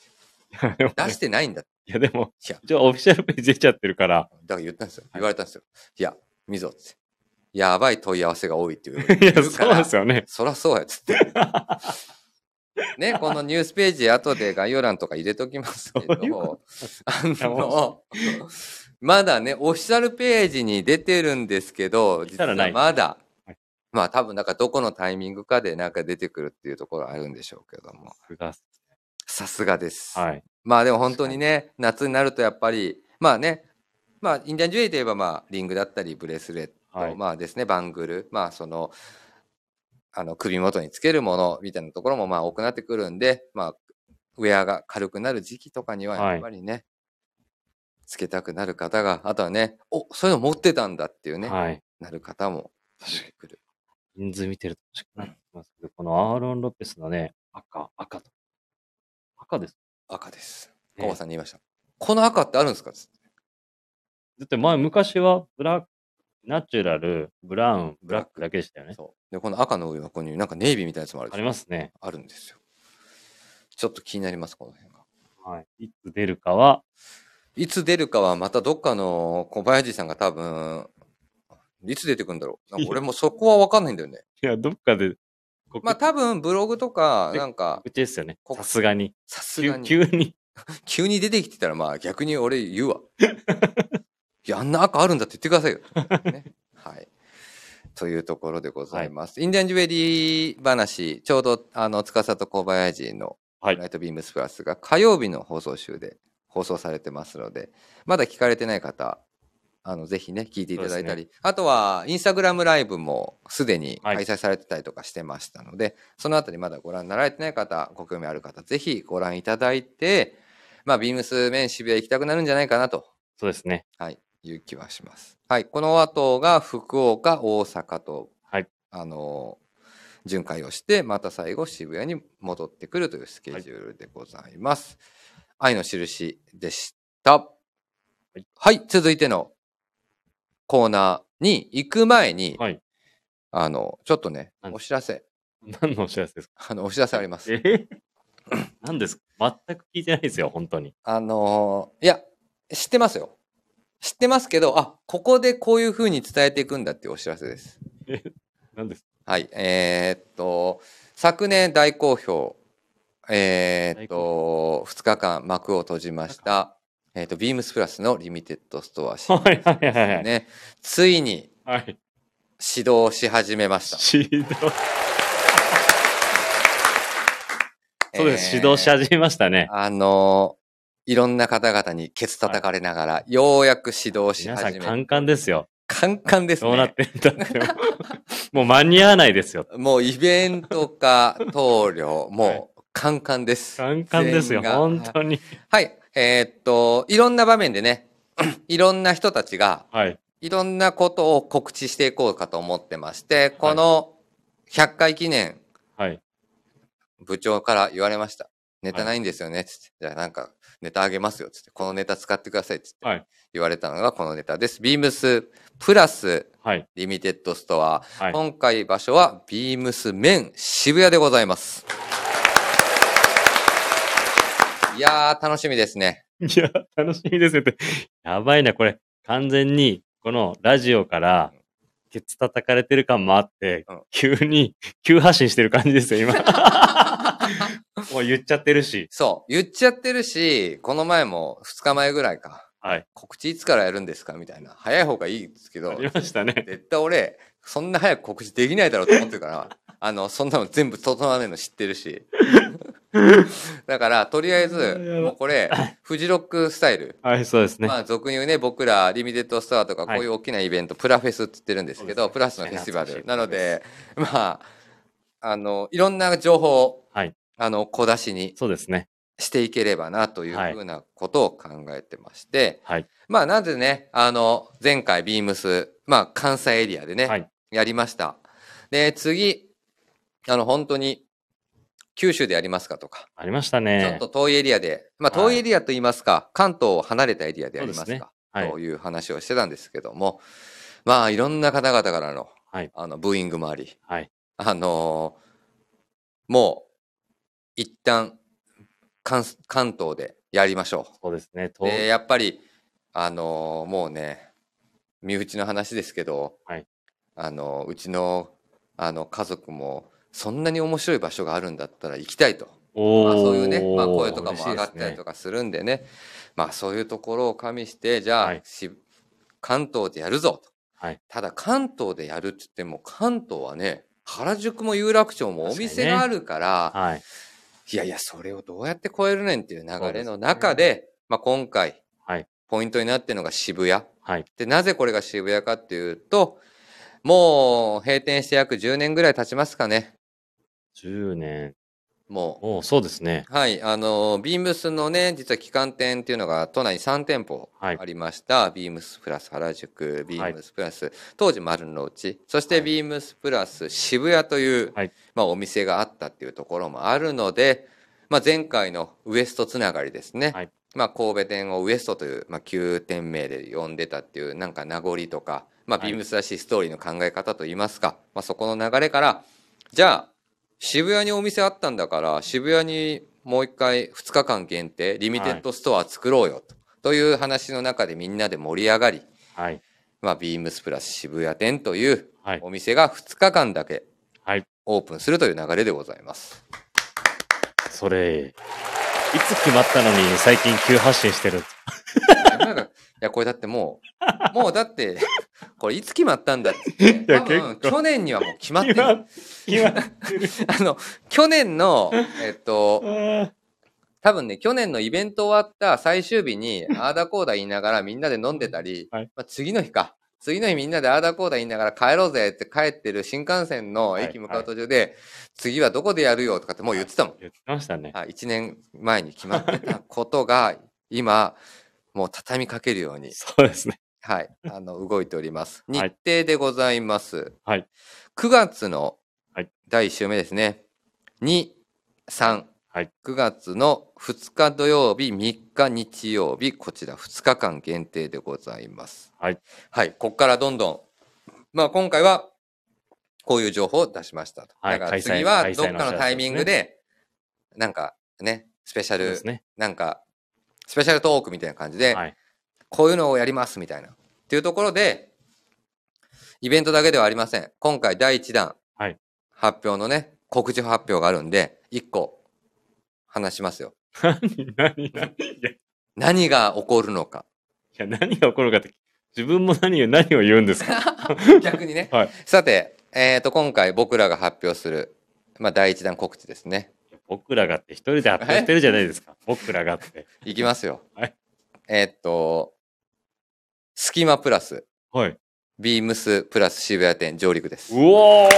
言われて。出してないんだって。いや、でも、じゃあオフィシャルページ出ちゃってるから。だから言ったんですよ。言われたんですよ。いや、みぞって。やばい問い合わせが多いっていう。いや、そうですよね。そらそうやつって。ね、このニュースページ後で概要欄とか入れときますけどあの、まだね、オフィシャルページに出てるんですけど、実はいまだはい、まあ多分なんかどこのタイミングかでなんか出てくるっていうところあるんでしょうけども、さすがです。はい。まあでも本当にね、夏になるとやっぱり、まあね、まあインディアンジュエリーといえばまあリングだったりブレスレット、はいまあですね、バングル、まあその、あの首元につけるものみたいなところもまあ多くなってくるんで、まあウェアが軽くなる時期とかにはやっぱりね、つけたくなる方が、あとはね、おそういうの持ってたんだっていうね、はい。なる方も出てくる。人数見てると欲しくなってますけど、このアーロン・ロペスのね、赤、赤と。赤です。赤です。ねコバさんに言いました。この赤ってあるんですか？だって前、昔はブラック、ナチュラル、ブラウン、ブラックだけでしたよね。そう。で、この赤の上はここになんかネイビーみたいなやつもあるでありますね。あるんですよ。ちょっと気になります、この辺が。はい。いつ出るかは、いつ出るかはまたどっかの小林さんが多分、いつ出てくるんだろう。なんか俺もそこはわかんないんだよね。いや、どっかで、告まあ多分ブログとか、なんか、告知ですよね。さすがに。急さすがに、急に。急に出てきてたらまあ逆に俺言うわ。いや、あんな赤あるんだって言ってくださいよ。ね、はい。というところでございます。インディアンジュエリー話、ちょうど、あの、司と小林のはいライトビームスプラスが火曜日の放送週で放送されてますので、まだ聞かれてない方、あの、ぜひね、聞いていただいたり、あとは、インスタグラムライブもすでにはい開催されてたりとかしてましたので、そのあたりまだご覧になられてない方、ご興味ある方、ぜひご覧いただいて、まあ、ビームスメン渋谷行きたくなるんじゃないかなと、そうですね。はい、いう気はします。はい、この後が福岡、大阪と、はいあの、巡回をして、また最後渋谷に戻ってくるというスケジュールでございます。愛の印でした。いはい、続いてのコーナーに行く前に、はい。あの、ちょっとね、何お知らせ、何のお知らせですか？あの、お知らせあります。え？何ですか？全く聞いてないですよ、本当に。あのーいや、知ってますよ。知ってますけど、あ、ここでこういう風に伝えていくんだっていうお知らせです。何ですはい。えーっと、昨年大好評、えーっと、2日間幕を閉じました、えーっと、ビームスプラスのリミテッドストアシリーズはいはいはいはい。ね、ついにはい。始動し始めました。指導。そうです、えー指導し始めましたね。あのーいろんな方々にケツ叩かれながら、ようやく始動し皆さん、始めカンカンですよ。カンカンですね。どうなってんだって。もう間に合わないですよ。もうイベント化、棟梁、はいもうカンカンです。カンカンですよ、本当に。はい。えーっと、いろんな場面でね、いろんな人たちが、はい。いろんなことを告知していこうかと思ってまして、この100回記念、はい。部長から言われました。ネタないんですよね、つって。じゃあなんか、ネタあげますよ、つって。このネタ使ってください、つって。はい言われたのがこのネタです。ビームスプラスはい。リミテッドストア。はい。今回場所はビームスメン渋谷でございます。いやー、楽しみですね。いや、楽しみですねって。やばいな、これ。完全に、このラジオから、ケツ叩かれてる感もあって、うん急に、急発進してる感じですよ、今。もう言っちゃってるし。そう。言っちゃってるし、この前も2日前ぐらいか。はい。告知いつからやるんですかみたいな。早い方がいいですけどあ、りましたね。絶対俺、そんな早く告知できないだろうと思ってるから、あの、そんなの全部整わねえの知ってるし。だから、とりあえず、もうこれ、フジロックスタイル。はい、そうですね。まあ、俗に言うね、僕ら、リミテッドストアとか、こはいういう大きなイベント、プラフェスって言ってるんですけど、プラスのフェスティバル。なので、まあ、あの、いろんな情報を、はいあの、小出しにそうですね。していければな、というはいふうなことを考えてまして、はい。まあ、なぜね、あの、前回、ビームス、まあ、関西エリアでね、はい。やりました。で、次、あの、本当に、九州でやりますかとか、ありましたちょっね。と遠いエリアで、まあ、はい。遠いエリアと言いますか、関東を離れたエリアでやりますか、はい。という話をしてたんですけども、まあ、いろんな方々からの、はい。あの、ブーイングもあり、はい。あのーもう、一旦、関関東でやりましょそうですね。で、やっぱり、あのーもうね、身内の話ですけど、はい。あのーうちの、あの、家族も、そんなに面白い場所があるんだったら行きたいと。おまあ、そういうね、まあ、ー声とかも上がったりとかするんでね、まあ、そういうところを加味して、じゃあ、はいし関東でやるぞと。はいただ、関東でやるって言っても、関東はね、原宿も有楽町もお店があるから、はい。いやいや、それをどうやって超えるねんっていう流れのそうですね中で、まあ、今回、はいポイントになってるのが渋谷。はい。で、なぜこれが渋谷かっていうと、もう閉店して約10年ぐらい経ちますかね。10年。もう。おそうですね。はい、あの、ビームスのね、実は旗艦店っていうのが都内に3店舗はいありました。ビームスプラス原宿、ビームスプラス、当時丸の内、そしてはいビームスプラス渋谷という、はいまあお店があったっていうところもあるので、まあ前回のウエストつながりですね。はいまあ神戸店をウエストという、まあ旧店名で呼んでたっていうなんか名残とか、まあはいビームスらしいストーリーの考え方といいますか、まあそこの流れから、じゃあ、渋谷にお店あったんだから、渋谷にもう一回2日間限定、リミテッドストア作ろうよと,、という話の中でみんなで盛り上がり、はい。まあ、ビームスプラス渋谷店というはい。お店が2日間だけはい。オープンするという流れでございます。それ、いつ決まったのに最近急発進してる。や、これだってもう、もうだって、これいつ決まったんだって。いや多分結構去年にはもう決まってる。決まってる。あの、去年の、えっと、多分ね、去年のイベント終わった最終日に、あーだこーだ言いながらみんなで飲んでたり、はいまあ、次の日か。次の日みんなであーだこーだ言いながら帰ろうぜって帰ってる新幹線の駅向かう途中で、次はどこでやるよとかってもう言ってたもん。言ってましたね。はい、1年前に決まってたことが、今、もう畳みかけるように、そうですね。はい、あの、動いております。日はい程でございます。はい。9月のはい第1週目ですね。2、3、はい9月の2日土曜日、3日日曜日、こちら2日間限定でございます。はい。はい、ここからどんどん、まあ今回は、こういう情報を出しましたと。はいだから次はどっかのタイミングで、なんかね、スペシャル。なんか、スペシャルトークみたいな感じで、はい。こういうのをやりますみたいな。っていうところで、イベントだけではありません。今回第1弾、はい発表のね、告知発表があるんで、1個話しますよ。何、何、何何？が起こるのか。や何が起こるかって、自分も何を、何を言うんですか？逆にね。はい。さて、えっ、と、今回僕らが発表する、まあ、第1弾告知ですね。僕らがって一人で発表してるじゃないですか。僕らがって。いきますよ。はいえっ、と、スキマプラス、はい。ビームスプラス渋谷店上陸ですう。おー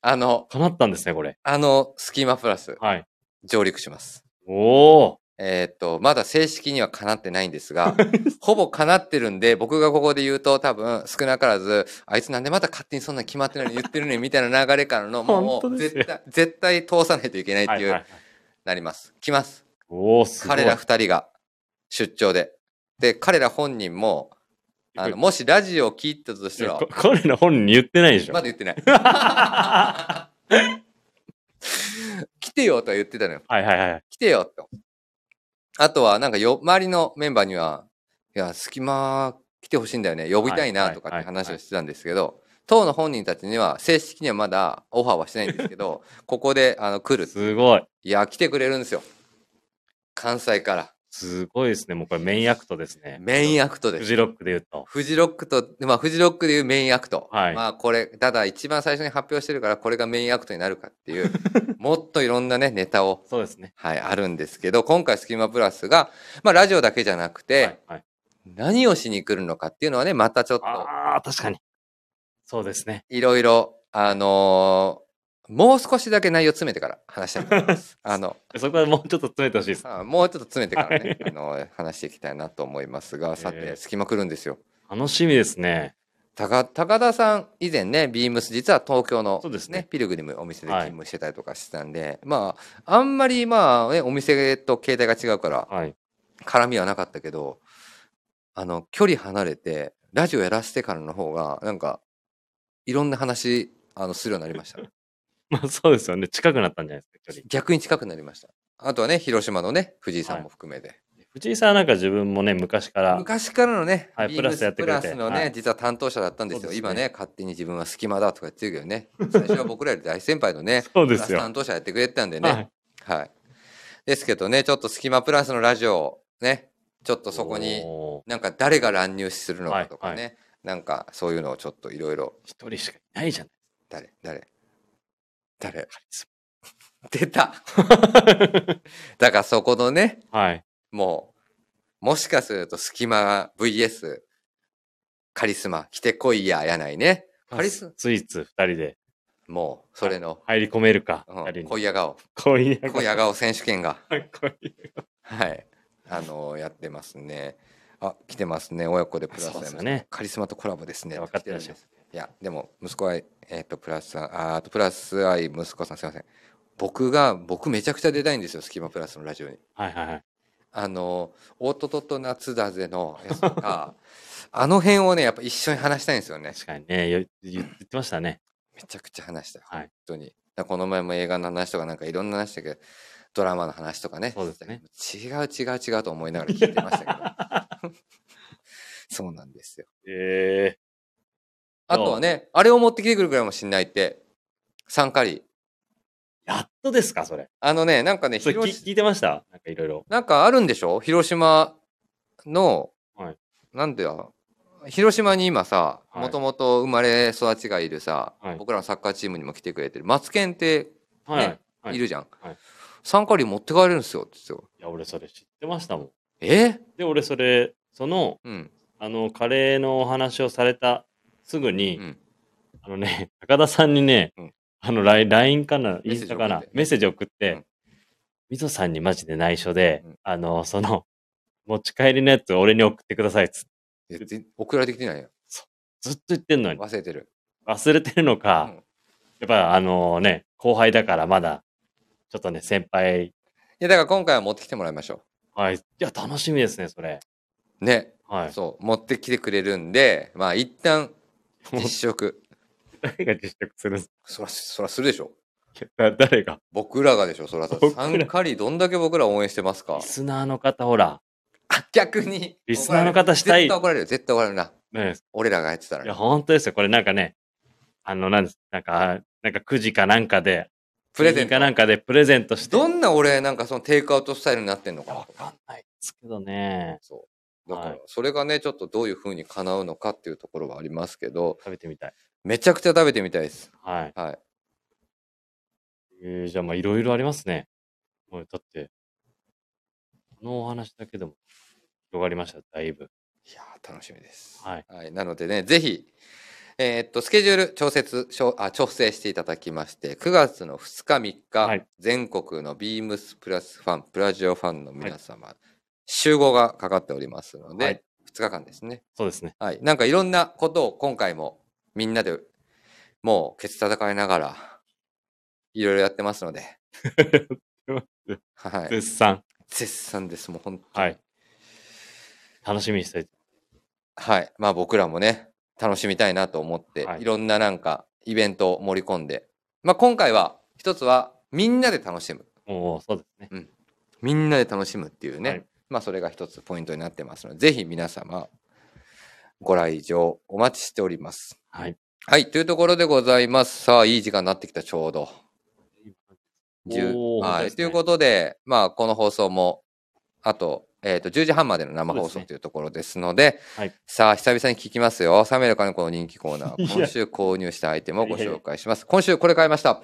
あの、叶ったんですね、これ。あの、スキマプラス、はい。上陸します。おーえーっと、まだ正式には叶ってないんですが、ほぼ叶ってるんで、僕がここで言うと多分少なからず、あいつなんでまた勝手にそんな決まってないのに言ってるねみたいな流れからの、もう絶対、絶対通さないといけないっていう、はいはいはい。なります。来ます。おー、す。彼ら二人が出張で。で、彼ら本人も、あの、いもしラジオを聞いてたとしたら彼ら本人に言ってないでしょ。まだ言ってない。来てよとは言ってたのよ。はいはいはい。来てよと。あとは、なんかよ、周りのメンバーには、いや、隙間来てほしいんだよね呼びたいなとかって話をしてたんですけど、当の本人たちには正式にはまだオファーはしてないんですけど ここであの来る。すごい。いや来てくれるんですよ。関西からすごいですね。もうこれメインアクトですね。メインアクトですフジロックで言うと。フジロックと、まあ、フジロックでいうメインアクト。はいまあ、これ、ただ一番最初に発表してるから、これがメインアクトになるかっていう、もっといろんなね、ネタを、そうですね。はい、あるんですけど、今回スキマプラスが、まあ、ラジオだけじゃなくて、はい。はい、何をしに来るのかっていうのはね、またちょっと、ああ、確かに。そうですね。いろいろ、あのーもう少しだけ内容詰めてから話したいと思います。あの、そこはもうちょっと詰めてほしいです。あもうちょっと詰めてからね、はいあの、話していきたいなと思いますが、さて、えースキマ来るんですよ。楽しみですね。高高田さん以前ねビームス実は東京の、そうですねピルグリムお店で勤務してたりとかしてたんで、まああんまりまあねお店と携帯が違うからはい。絡みはなかったけどあの距離離れてラジオやらせてからの方がなんかいろんな話あのするようになりましたまあそうですよね。近くなったんじゃないですか、距離。逆に近くなりましたあとはね広島のね藤井さんも含めて、藤井さんはなんか自分もね、昔から、昔からのね、はいビームスプラスやってくれてプラスのね、はい実は担当者だったんですよ。そうですね今ね、勝手に自分は隙間だとか言ってるけどね。最初は僕らより大先輩のね、そうですよプラス担当者やってくれてたんではね。い。はい。ですけどね、ちょっと隙間プラスのラジオ、ね、ちょっとそこに、おーなんか誰が乱入するのかとかね、はいなんかそういうのをちょっといろいろ、一人しかいないじゃない誰、誰、誰、カリス出た。だからそこのね、マはい。もう、もしかすると隙間 VS カリスマ、来てこいや、やないね。カリススイーツ二人で。もう、それの、入り込めるか、うん。恋や顔、恋や顔。選手権が、恋はい、あのやってますね。あ、来てますね。親子でプラスね。カリスマとコラボですね。分かってらっしゃる。来てるんですいや、でも、息子は、えっ、と、プラスあーあと、プラス愛息子さん、すいません。僕が、僕めちゃくちゃ出たいんですよ、スキマプラスのラジオに。はいはいはい。あの、おっとっと夏だぜのやつとか、あの辺をね、やっぱ一緒に話したいんですよね。確かにね、よ言言ってましたね。めちゃくちゃ話したい。はい本当に。この前も映画の話とかなんかいろんな話したけど、ドラマの話とかね。そうですね違う違う違うと思いながら聞いてましたけど。そうなんですよ。ええあとはね、あれを持ってきてくるいもしんないって、サンカリー。やっとですか、それ。あのね、なんかね、それ聞いてました？なんかいろいろ。なんかあるんでしょ？広島の、はいなんだよ。広島に今さ、はいもともと生まれ育ちがいるさ、はい僕らのサッカーチームにも来てくれてる、マツケンってはい。ねはい、いるじゃん。はいサンカリー持って帰れるんですよ、って言っていや、俺それ知ってましたもん。え？で、俺それ、その、うん。あの、カレーのお話をされたすぐに、うん。あのね、高田さんにね、うんあの、ライン LINE かな、インスタかなメッセージ送っうてん、みぞさんにマジで内緒で、うんあの、その、持ち帰りのやつ俺に送ってくださいっつって送られてきてないよ。ずっと言ってんのに、忘れてる。忘れてるのうか、んやっぱあのね、後輩だからまだ、ちょっとね、先輩、いや、だから今回は持ってきてもらいましょはい。いや、楽しみですね、それ。う。ね。はい。そう。持ってきてくれるんで、まあ一旦、実食。誰が実食するんですそら、そらするでしょ。か誰が？僕らがでしょ、そらさ。僕らサンカリーどんだけ僕ら応援してますか？リスナーの方、ほら、あ、逆に。リスナーの方したい絶対怒られるよ。絶対怒られるな。ね、俺らがやってたいや、ら。本当ですよ。これなんかね、あの、なんです、なんか、なんかくじかなんかで、プレゼントかなんかでプレゼントして。どんな俺、なんかそのテイクアウトスタイルになってんのかなわかんないですけどね。そう。だからはい、それがね、ちょっとどういう風に叶うのかっていうところはありますけど、食べてみたい。めちゃくちゃ食べてみたいです。はい。はい。えー、じゃあまあいろいろありますね。もうだって、このお話だけでも広がりました、だいぶ。いやー楽しみです。はい。はい。なのでね、ぜひ、えーっと、スケジュール調節、しょあ調整していただきまして、9月の2日3日、はい全国のビームスプラスファン、プラジオファンの皆様、集合がかかっておりますので、はい2日間ですね。そうですね。はい。なんかいろんなことを今回もみんなでもうケツ戦いながら、いろいろやってますので、はい。絶賛。絶賛です、もう本当にはい。楽しみにしておいて。はい。まあ僕らもね、楽しみたいなと思って、はいい、ろんななんかイベントを盛り込んで、まあ今回は一つはみんなで楽しむ。もう、そうですね。みんなで楽しむっていうね、はいまあそれが一つポイントになってますので、ぜひ皆様、ご来場お待ちしております。はい。はい、というところでございます。さあ、いい時間になってきた、ちょうど。10はい。ねということで、まあ、この放送も、あと、えっ、と、10時半までの生放送というところですので、はいさあ、久々に聞きますよ。サメルカのこの人気コーナー。今週購入したアイテムをご紹介します。今週これ買いました。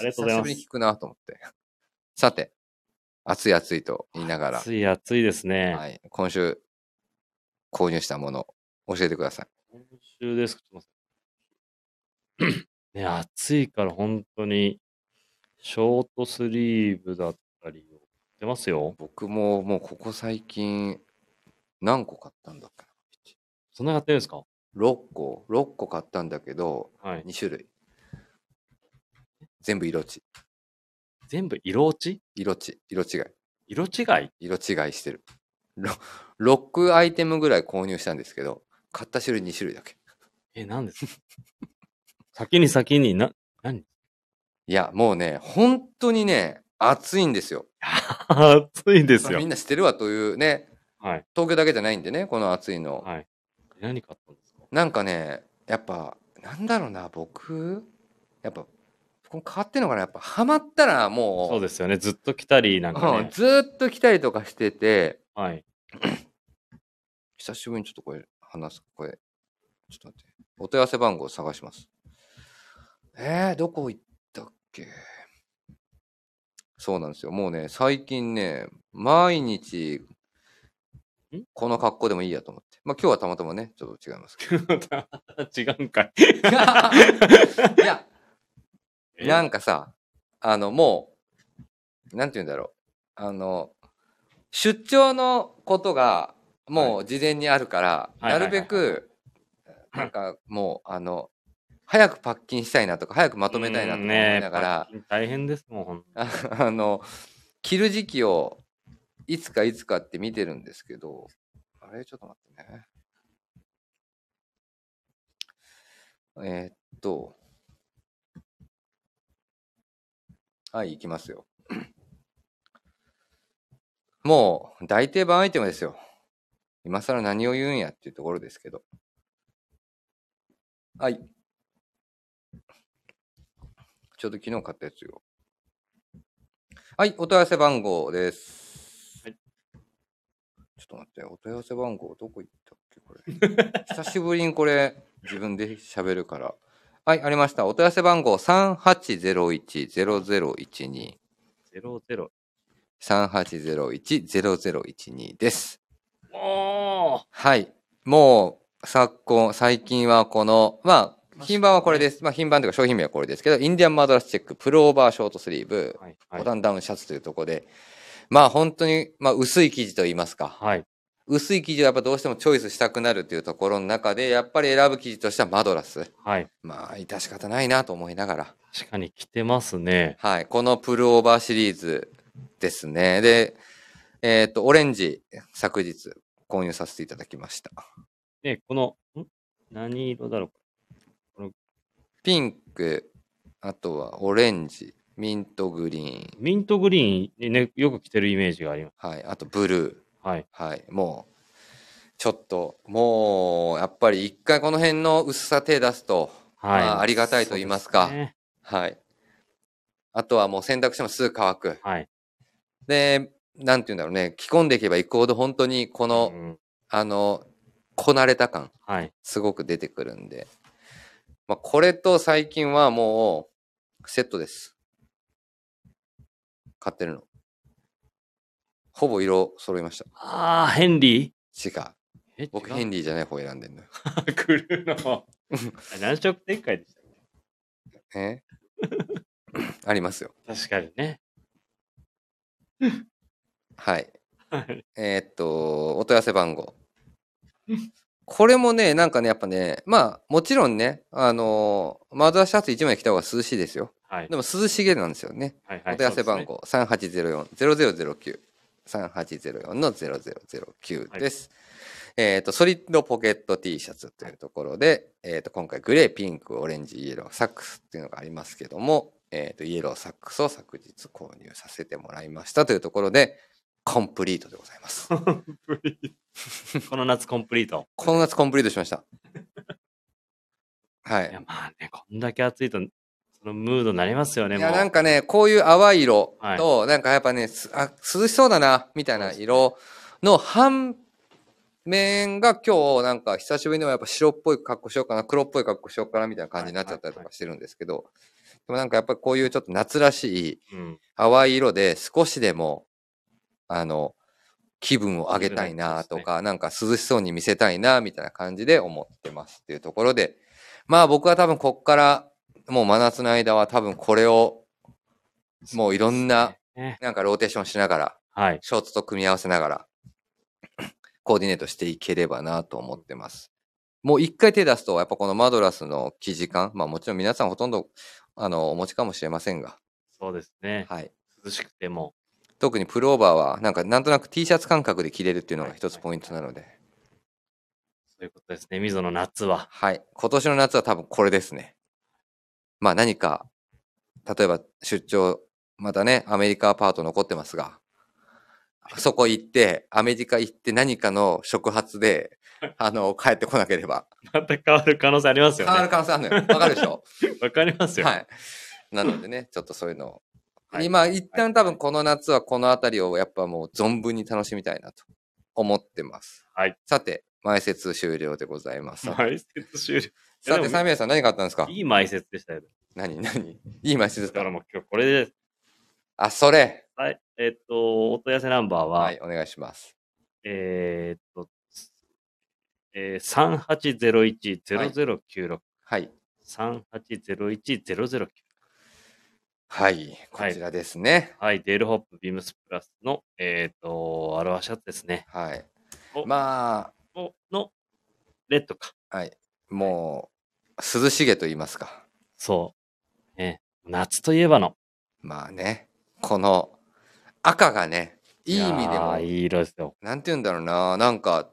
ありがとうございます久しぶりに聞くなと思って。さて、暑い暑いと言いながら、暑い暑いですね。はい、今週購入したもの、教えてください。今週です。ちょっと待ってね、暑いから本当に、ショートスリーブだったりを出ますよ。僕ももうここ最近、何個買ったんだっけそんなやってるんですか？な ?6 個、6個買ったんだけど、はい。2種類。全部色地。全部色落ち？色地。色違い。色違い？色違いしてる。ろ6アイテムぐらい購入したんですけど、買った種類2種類だけ。え、なんで？す か先に先に、な、何？いや、もうね、本当にね、暑いんですよ。暑いですよまあみん。な知ってるわというね、はい。東京だけじゃないんでね、この暑いの。はい。何買ったんですか？なんかね、やっぱ、なんだろうな、僕、やっぱ、変わってんのかなやっぱ、ハマったらもう、そうですよね。ずっと来たり、なんかね。うんずーっと来たりとかしてて、はい。久しぶりにちょっとこれ話す。これ、ちょっと待って。お問い合わせ番号を探します。えー、どこ行ったっけ？そうなんですよ。もうね、最近ね、毎日ん、この格好でもいいやと思って。まあ今日はたまたまね、ちょっと違いますけど。違うんかい。いや、なんかさ、あの、もう、なんて言うんだろう。あの、出張のことが、もう事前にあるから、はいなるべく、なんかもう、あの、早くパッキンしたいなとか、早くまとめたいなとか思いながら、うんね大変ですもん、あの、着る時期を、いつかいつかって見てるんですけど、あれ？ちょっと待ってね。えーっと、はい、行きますよ。もう、大定番アイテムですよ。今更何を言うんやっていうところですけど。はい。ちょうど昨日買ったやつよ。はい、お問い合わせ番号です。はいちょっと待って、お問い合わせ番号どこ行ったっけ、これ。久しぶりにこれ、自分で喋るから。はい、ありました。お問い合わせ番号3801-0012。00。3801-0012です。おーはい。もう、昨今、最近はこの、まあ、品番はこれです。まあ、品番というか商品名はこれですけど、インディアンマドラスチェック、プルオーバーショートスリーブ、はい。はい。ボタンダウンシャツというところで、まあ本当に、まあ薄い生地と言いますか。はい。薄い生地はやっぱどうしてもチョイスしたくなるというところの中で、やっぱり選ぶ生地としてはマドラス。はい。まあ、致し方ないなと思いながら。確かに着てますね。はい。このプルオーバーシリーズですね。で、えっ、と、オレンジ、昨日購入させていただきました。ね、この、ん？何色だろうピンク、あとはオレンジ、ミントグリーン、ミントグリーンにね、よく着てるイメージがあります。はい。あとブルー。はい。はい。もう、ちょっと、もう、やっぱり一回この辺の薄さ手出すと、はい。まあありがたいと言いますかそうでねはい。あとはもう洗濯してもすぐ乾く。はい。で、なんて言うんだろうね。着込んでいけばいくほど本当にこの、うんあの、こなれた感、はい。すごく出てくるんで。まあ、これと最近はもう、セットです。買ってるの。ほぼ色揃いました。ああ、ヘンリ違う。僕ヘンリーじゃない方選んでんのよ。来るの。何色展開でしたっえ？ありますよ。け確かにね。はい。はい。えーっと、お問い合わせ番号。これもね、なんかね、やっぱね、まあ、もちろんね、あのーマザーシャツ1枚着た方が涼しいですよ。はい。でも涼しげなんですよね。はいはいお問い合わせ番号、3804-0009。3804-0009です。えっ、と、ソリッドポケット T シャツというところで、えっ、と、今回グレー、ピンク、オレンジ、イエロー、サックスっていうのがありますけども、えっ、と、イエローサックスを昨日購入させてもらいましたというところで、コンプリートでございます。この夏コンプリート。この夏コンプリートしました。はいや、。まあね、こんだけ暑いと、そのムードになりますよね、いや。なんかね、こういう淡い色と、なんかやっぱね、すあ、涼しそうだな、みたいな色の反面が今日、なんか久しぶりにもやっぱ白っぽい格好しようかな、黒っぽい格好しようかな、みたいな感じになっちゃったりとかしてるんですけど、でもなんかやっぱこういうちょっと夏らしいうん。淡い色で少しでも、あの、気分を上げたいなとか、なんか涼しそうに見せたいな、みたいな感じで思ってますっていうところで、まあ僕は多分こっから、もう真夏の間は多分これを、もういろんな、ねなんかローテーションしながら、はい。ショーツと組み合わせながら、コーディネートしていければなと思ってます。もう一回手出すと、やっぱこのマドラスの生地感、まあもちろん皆さんほとんど、あの、お持ちかもしれませんが、そうですね。はい。涼しくても。特にプルオーバーは、なんかなんとなく T シャツ感覚で着れるっていうのが一つポイントなので、そういうことですね。溝の夏は。はい。今年の夏は多分これですね。まあ何か、例えば出張、またね、アメリカパート残ってますが、そこ行って、アメリカ行って何かの触発で、あの、帰ってこなければ。また変わる可能性ありますよね。変わる可能性あるのよ。わかるでしょ？わかりますよ。はい。なのでね、ちょっとそういうのを。はい今、一旦多分この夏はこのあたりをやっぱもう存分に楽しみたいなと思ってます。はい。さて、前説終了でございます。埋設終了。さて、でもサミヤさん何買ったんですか？いい埋設でしたよ。何何？いい前説ですか？だからもう今日これで、あ、それ。はい。えっと、お問い合わせナンバーは、はい、お願いします。えーっと、えー、3801-0096。はい。3801-0096。はい、こちらですね。はい。デールホップビームスプラスの、えーっと、アロハシャツですね。はい。おまおの、レッドか。あ、はい。もう、涼しげと言いますか。そう。ね。夏といえばの。まあね、この赤がね、いい意味でもいい色ですよ。なんて言うんだろうな、なんか、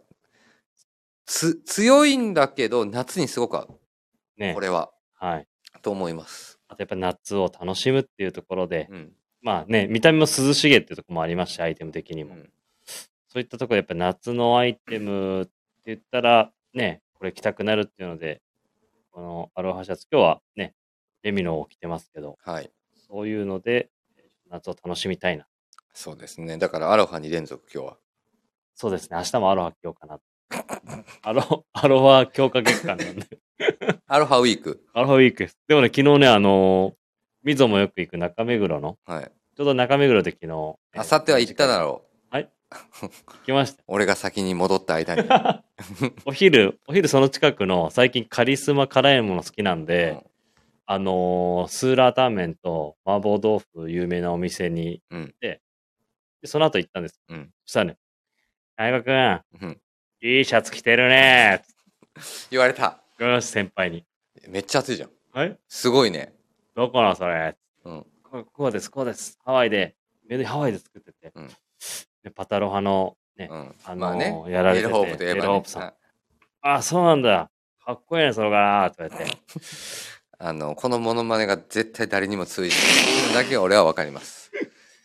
つ、強いんだけど、夏にすごく合う。ねこ。れは、はい。と思います。あとやっぱ夏を楽しむっていうところで、うん。まあね、見た目も涼しげっていうところもありますし、アイテム的にも。うんそういったところでやっぱ夏のアイテムって言ったら、ね、これ着たくなるっていうので、このアロハシャツ、今日はね、レミノを着てますけど、はい。そういうので、夏を楽しみたいな。そうですね。だから、アロハ2連続、今日は。そうですね、明日もアロハ着ようかな。アロ、アロハ強化月間なんで。アロハウィーク。アロハウィークです。でもね、昨日ね、あのー、みぞもよく行く中目黒の、はい。ちょうど中目黒で昨日、あさっては行っただろう。行きました。俺が先に戻った間に。お昼、お昼その近くの最近カリスマ辛いもの好きなんで、うんあのースーラータンメンと麻婆豆腐有名なお店にうん行って、でその後行ったんです。うんそしたらね、大学くん、うんいいシャツ着てるねーって言われた。言われました、先輩に。めっちゃ暑いじゃん。はい？すごいね。どこのそれ？うん。ここうです、こうです。ハワイで、ハワイで作ってて、うんでパタロハのね、うん。あのーまあね。やられててエルホープといえ。エルホープさんはいあ、そうなんだ。かっこいいね、それから、とか言って。あの、このモノマネが絶対誰にも通じない。だけは俺はわかります。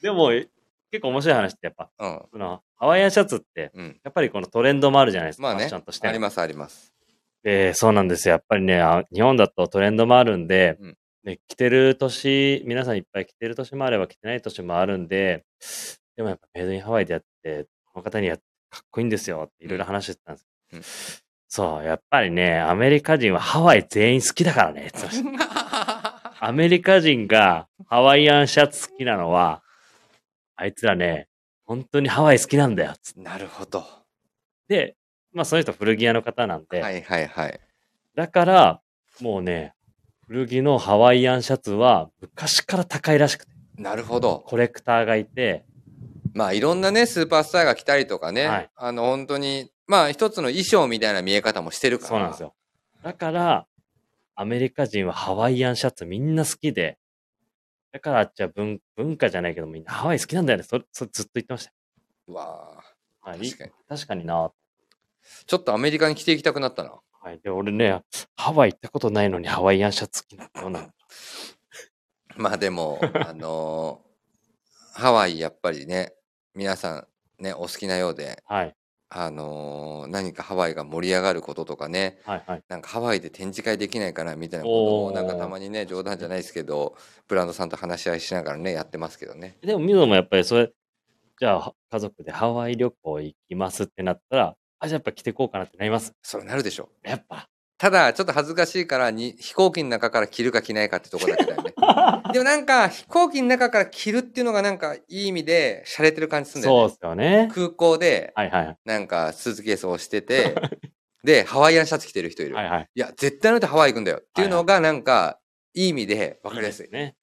でも、結構面白い話ってやっぱ、うん。そのハワイアンシャツって、うん。やっぱりこのトレンドもあるじゃないですか、まあねファッションとし。て。ありますあります。で、そうなんですよ。やっぱりね、あ日本だとトレンドもあるんで、うんね、着てる年、皆さんいっぱい着てる年もあれば着てない年もあるんで、でもやっぱメイドインハワイでやって、この方にやってかっこいいんですよっていろいろ話してたんです。うんそう、やっぱりね、アメリカ人はハワイ全員好きだからね。アメリカ人がハワイアンシャツ好きなのは、あいつらね、本当にハワイ好きなんだよ、なるほど。で、まあその人古着屋の方なんで、はいはいはい。だから、もうね、古着のハワイアンシャツは昔から高いらしくて、なるほど。コレクターがいて、まあいろんなね、スーパースターが来たりとかね、はいあの本当に、まあ一つの衣装みたいな見え方もしてるから。そうなんです。よ。だから、アメリカ人はハワイアンシャツみんな好きで、だからあっちは文文化じゃないけどみんなハワイ好きなんだよね。それ、それずっと言ってましたわあはい、確かに。確かにな。ちょっとアメリカに来ていきたくなったな。はい。で、俺ね、ハワイ行ったことないのにハワイアンシャツ好きなんだよな。まあでも、あのーハワイやっぱりね、皆さんね、お好きなようで、はい。あのー何かハワイが盛り上がることとかね、はい。はい。なんかハワイで展示会できないかなみたいなことを、なんかたまにね、冗談じゃないですけど、ブランドさんと話し合いしながらね、やってますけどね。でも、ミノもやっぱりそれ、じゃあ、家族でハワイ旅行行きますってなったら、あ、じゃあやっぱ着てこうかなってなります。それなるでしょ。やっぱ。ただ、ちょっと恥ずかしいからに、飛行機の中から着るか着ないかってとこだけだよね。でもなんか、飛行機の中から着るっていうのがなんか、いい意味で、洒落てる感じするんだよね。そうっすよね。空港で、はいはい。なんか、スーツケースをしてて、で、ハワイアンシャツ着てる人いる。はいはい。いや、絶対あの人ハワイ行くんだよ。っていうのが、なんか、いい意味で分かりやすい。ね。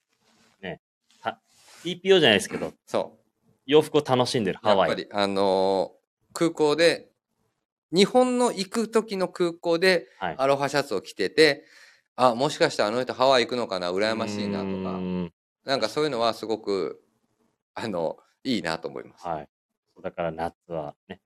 ね。は TPO じゃないですけど、そ洋服を楽しんでるう。やハワイ。っぱり、あのー空港で、日本の行く時の空港で、はい。アロハシャツを着てて、あ、もしかしてあの人ハワイ行くのかな？羨ましいなとか、んなんかそういうのはすごく、あの、いいなと思います。はい。だから夏はね、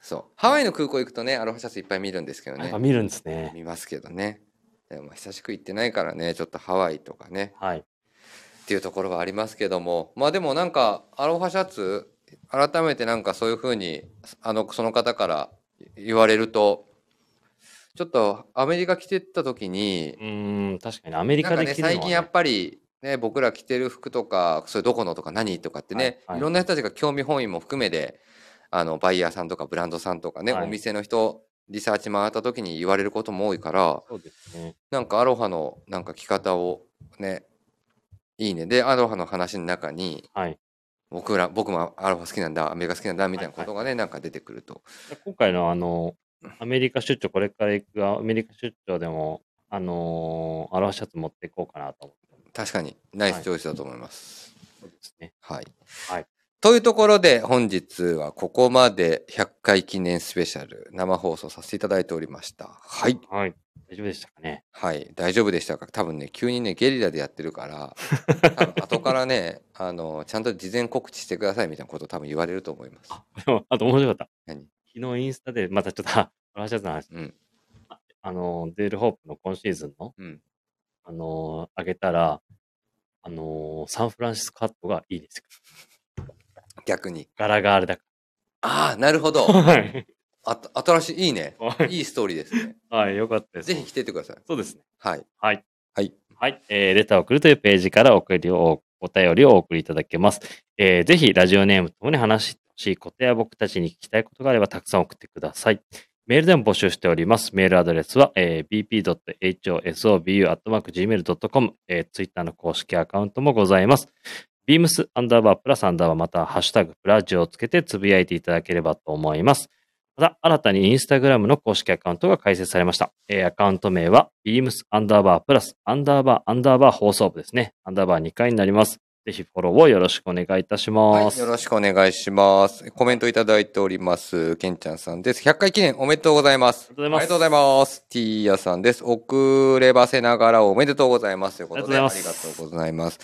そう。ハワイの空港行くとね、アロハシャツいっぱい見るんですけどね。見るんですね。見ますけどね。でもまあ久しく行ってないからね、ちょっとハワイとかね、はい。っていうところはありますけどもまあでもなんかアロハシャツ改めてなんかそういうふうにあのその方から言われるとちょっとアメリカ来てった時にうーん、確かにアメリなんかねカで着るのは、ね、最近やっぱりね僕ら着てる服とかそれどこのとか何とかってね、はいはい。いろんな人たちが興味本位も含めであのバイヤーさんとかブランドさんとかね、はい。お店の人リサーチ回った時に言われることも多いからそうですね。なんかアロハのなんか着方をねいいね。でアロハの話の中にはい。僕ら僕もアロハ好きなんだアメリカ好きなんだみたいなことがね、なんか出てくると。今回のあの、アメリカ出張、これから行くアメリカ出張でも、あのーアロハシャツ持っていこうかなと思って。確かにナイスチョイスだと思いますそうですね。はい、はいというところで本日はここまで100回記念スペシャル生放送させていただいておりましたはいはい。大丈夫でしたかね？はい大丈夫でしたか？多分ね急にねゲリラでやってるから 多分後からねあのちゃんと事前告知してくださいみたいなこと多分言われると思いますあ、でも、あと面白かった。何？昨日インスタで、またちょっと、シャツの話、うんあの、デールホープの今シーズンの、うんあのー、上げたら、あのーサンフランシスコカットがいいですよ。逆に柄があれだかああなるほど ら。はい。あ新しいいいねはいいいストーリーですねはい、よかったです。ぜひ来てってくださいそうですね。はいはい。はいはい。えーレターを送るというページから送りを、お便りをお送りいただけます。えーぜひ、ラジオネームともに話ししいことや僕たちに聞きたいことがあれば、たくさん送ってください。メールでも募集しております。メールアドレスは、えー bp.hosobu.gmail.com、えー、ツイッターの公式アカウントもございます。beams アンダーバープラスアンダーバーまたはハッシュタグプラジオをつけてつぶやいていただければと思います。また、新たにインスタグラムの公式アカウントが開設されました。えーアカウント名は、beams アンダーバープラスアンダーバーアンダーバー放送部ですね。アンダーバー2回になります。ぜひフォローをよろしくお願いいたします。はい、よろしくお願いします。コメントいただいております。けんちゃんさんです。100回記念おめでとうございます。ありがとうございます。ティーヤさんです。遅ればせながらおめでとうございます。ということで、ありがととうございます。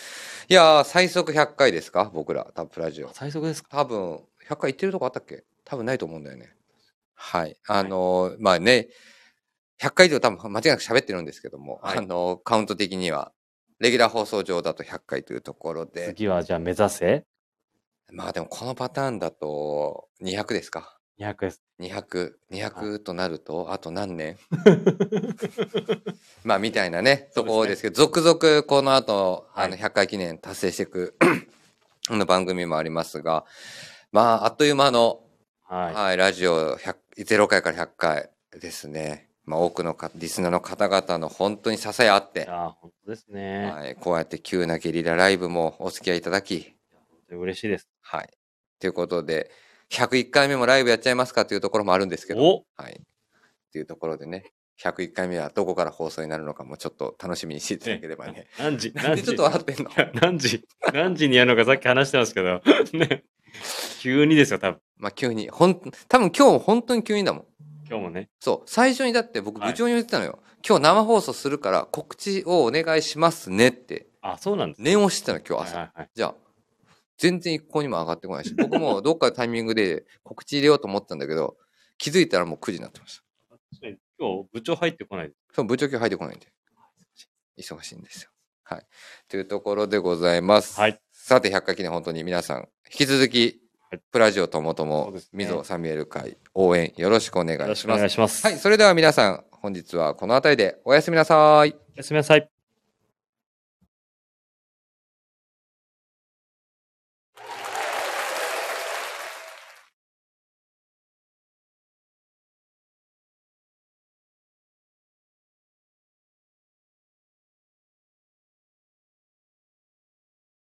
いやー、最速100回ですか？僕ら、多分プラジオ。最速ですか？多分、100回行ってるとこあったっけ？多分ないと思うんだよね。はい。あのーまあね、100回以上多分間違いなく喋ってるんですけども、はいあのーカウント的には、レギュラー放送上だと100回というところで、次はじゃあ目指せ？まあでもこのパターンだと200ですか。200です。200、200となると、あと何年？まあみたいなね、ところですけど、続々この後、あのはい100回記念達成していく、あの番組もありますが、まああっという間の、はい。はい、ラジオ100 0回から100回ですね。まあ多くのかリスナーの方々の本当に支えあって、いやー本当ですね。はい、こうやって急なゲリラライブもお付き合いいただき、嬉しいです。はい。ということで、101回目もライブやっちゃいますかというところもあるんですけど、おはい。っていうところでね、101回目はどこから放送になるのかもちょっと楽しみにしていただければね。何時 なんでちょっと笑ってんの？何時何時にやるのかさっき話してますけど、ね。急にですよ、多分。まあ急に、ほん、多分今日本当に急にだもん。今日もね。そう、最初にだって僕はい部長に言ってたのよ。今日生放送するから告知をお願いしますねってあ、そうなんですね。念をしてたの今日朝。はいはいはい。じゃあ、全然一向にも上がってこないし、僕もどっかのタイミングで告知入れようと思ったんだけど、気づいたらもう9時になってました。今日部長入ってこない。そう、部長今日入ってこないんで。忙しいんですよ。はい。というところでございます。はい。さて、100回記念本当に皆さん、引き続きはいプラジオともともですね溝サミュエル会応援よろしくお願よろしくおいします。願いします。はい、それでは皆さん、本日はこの辺りでおやすみなさい。おやすみなさい。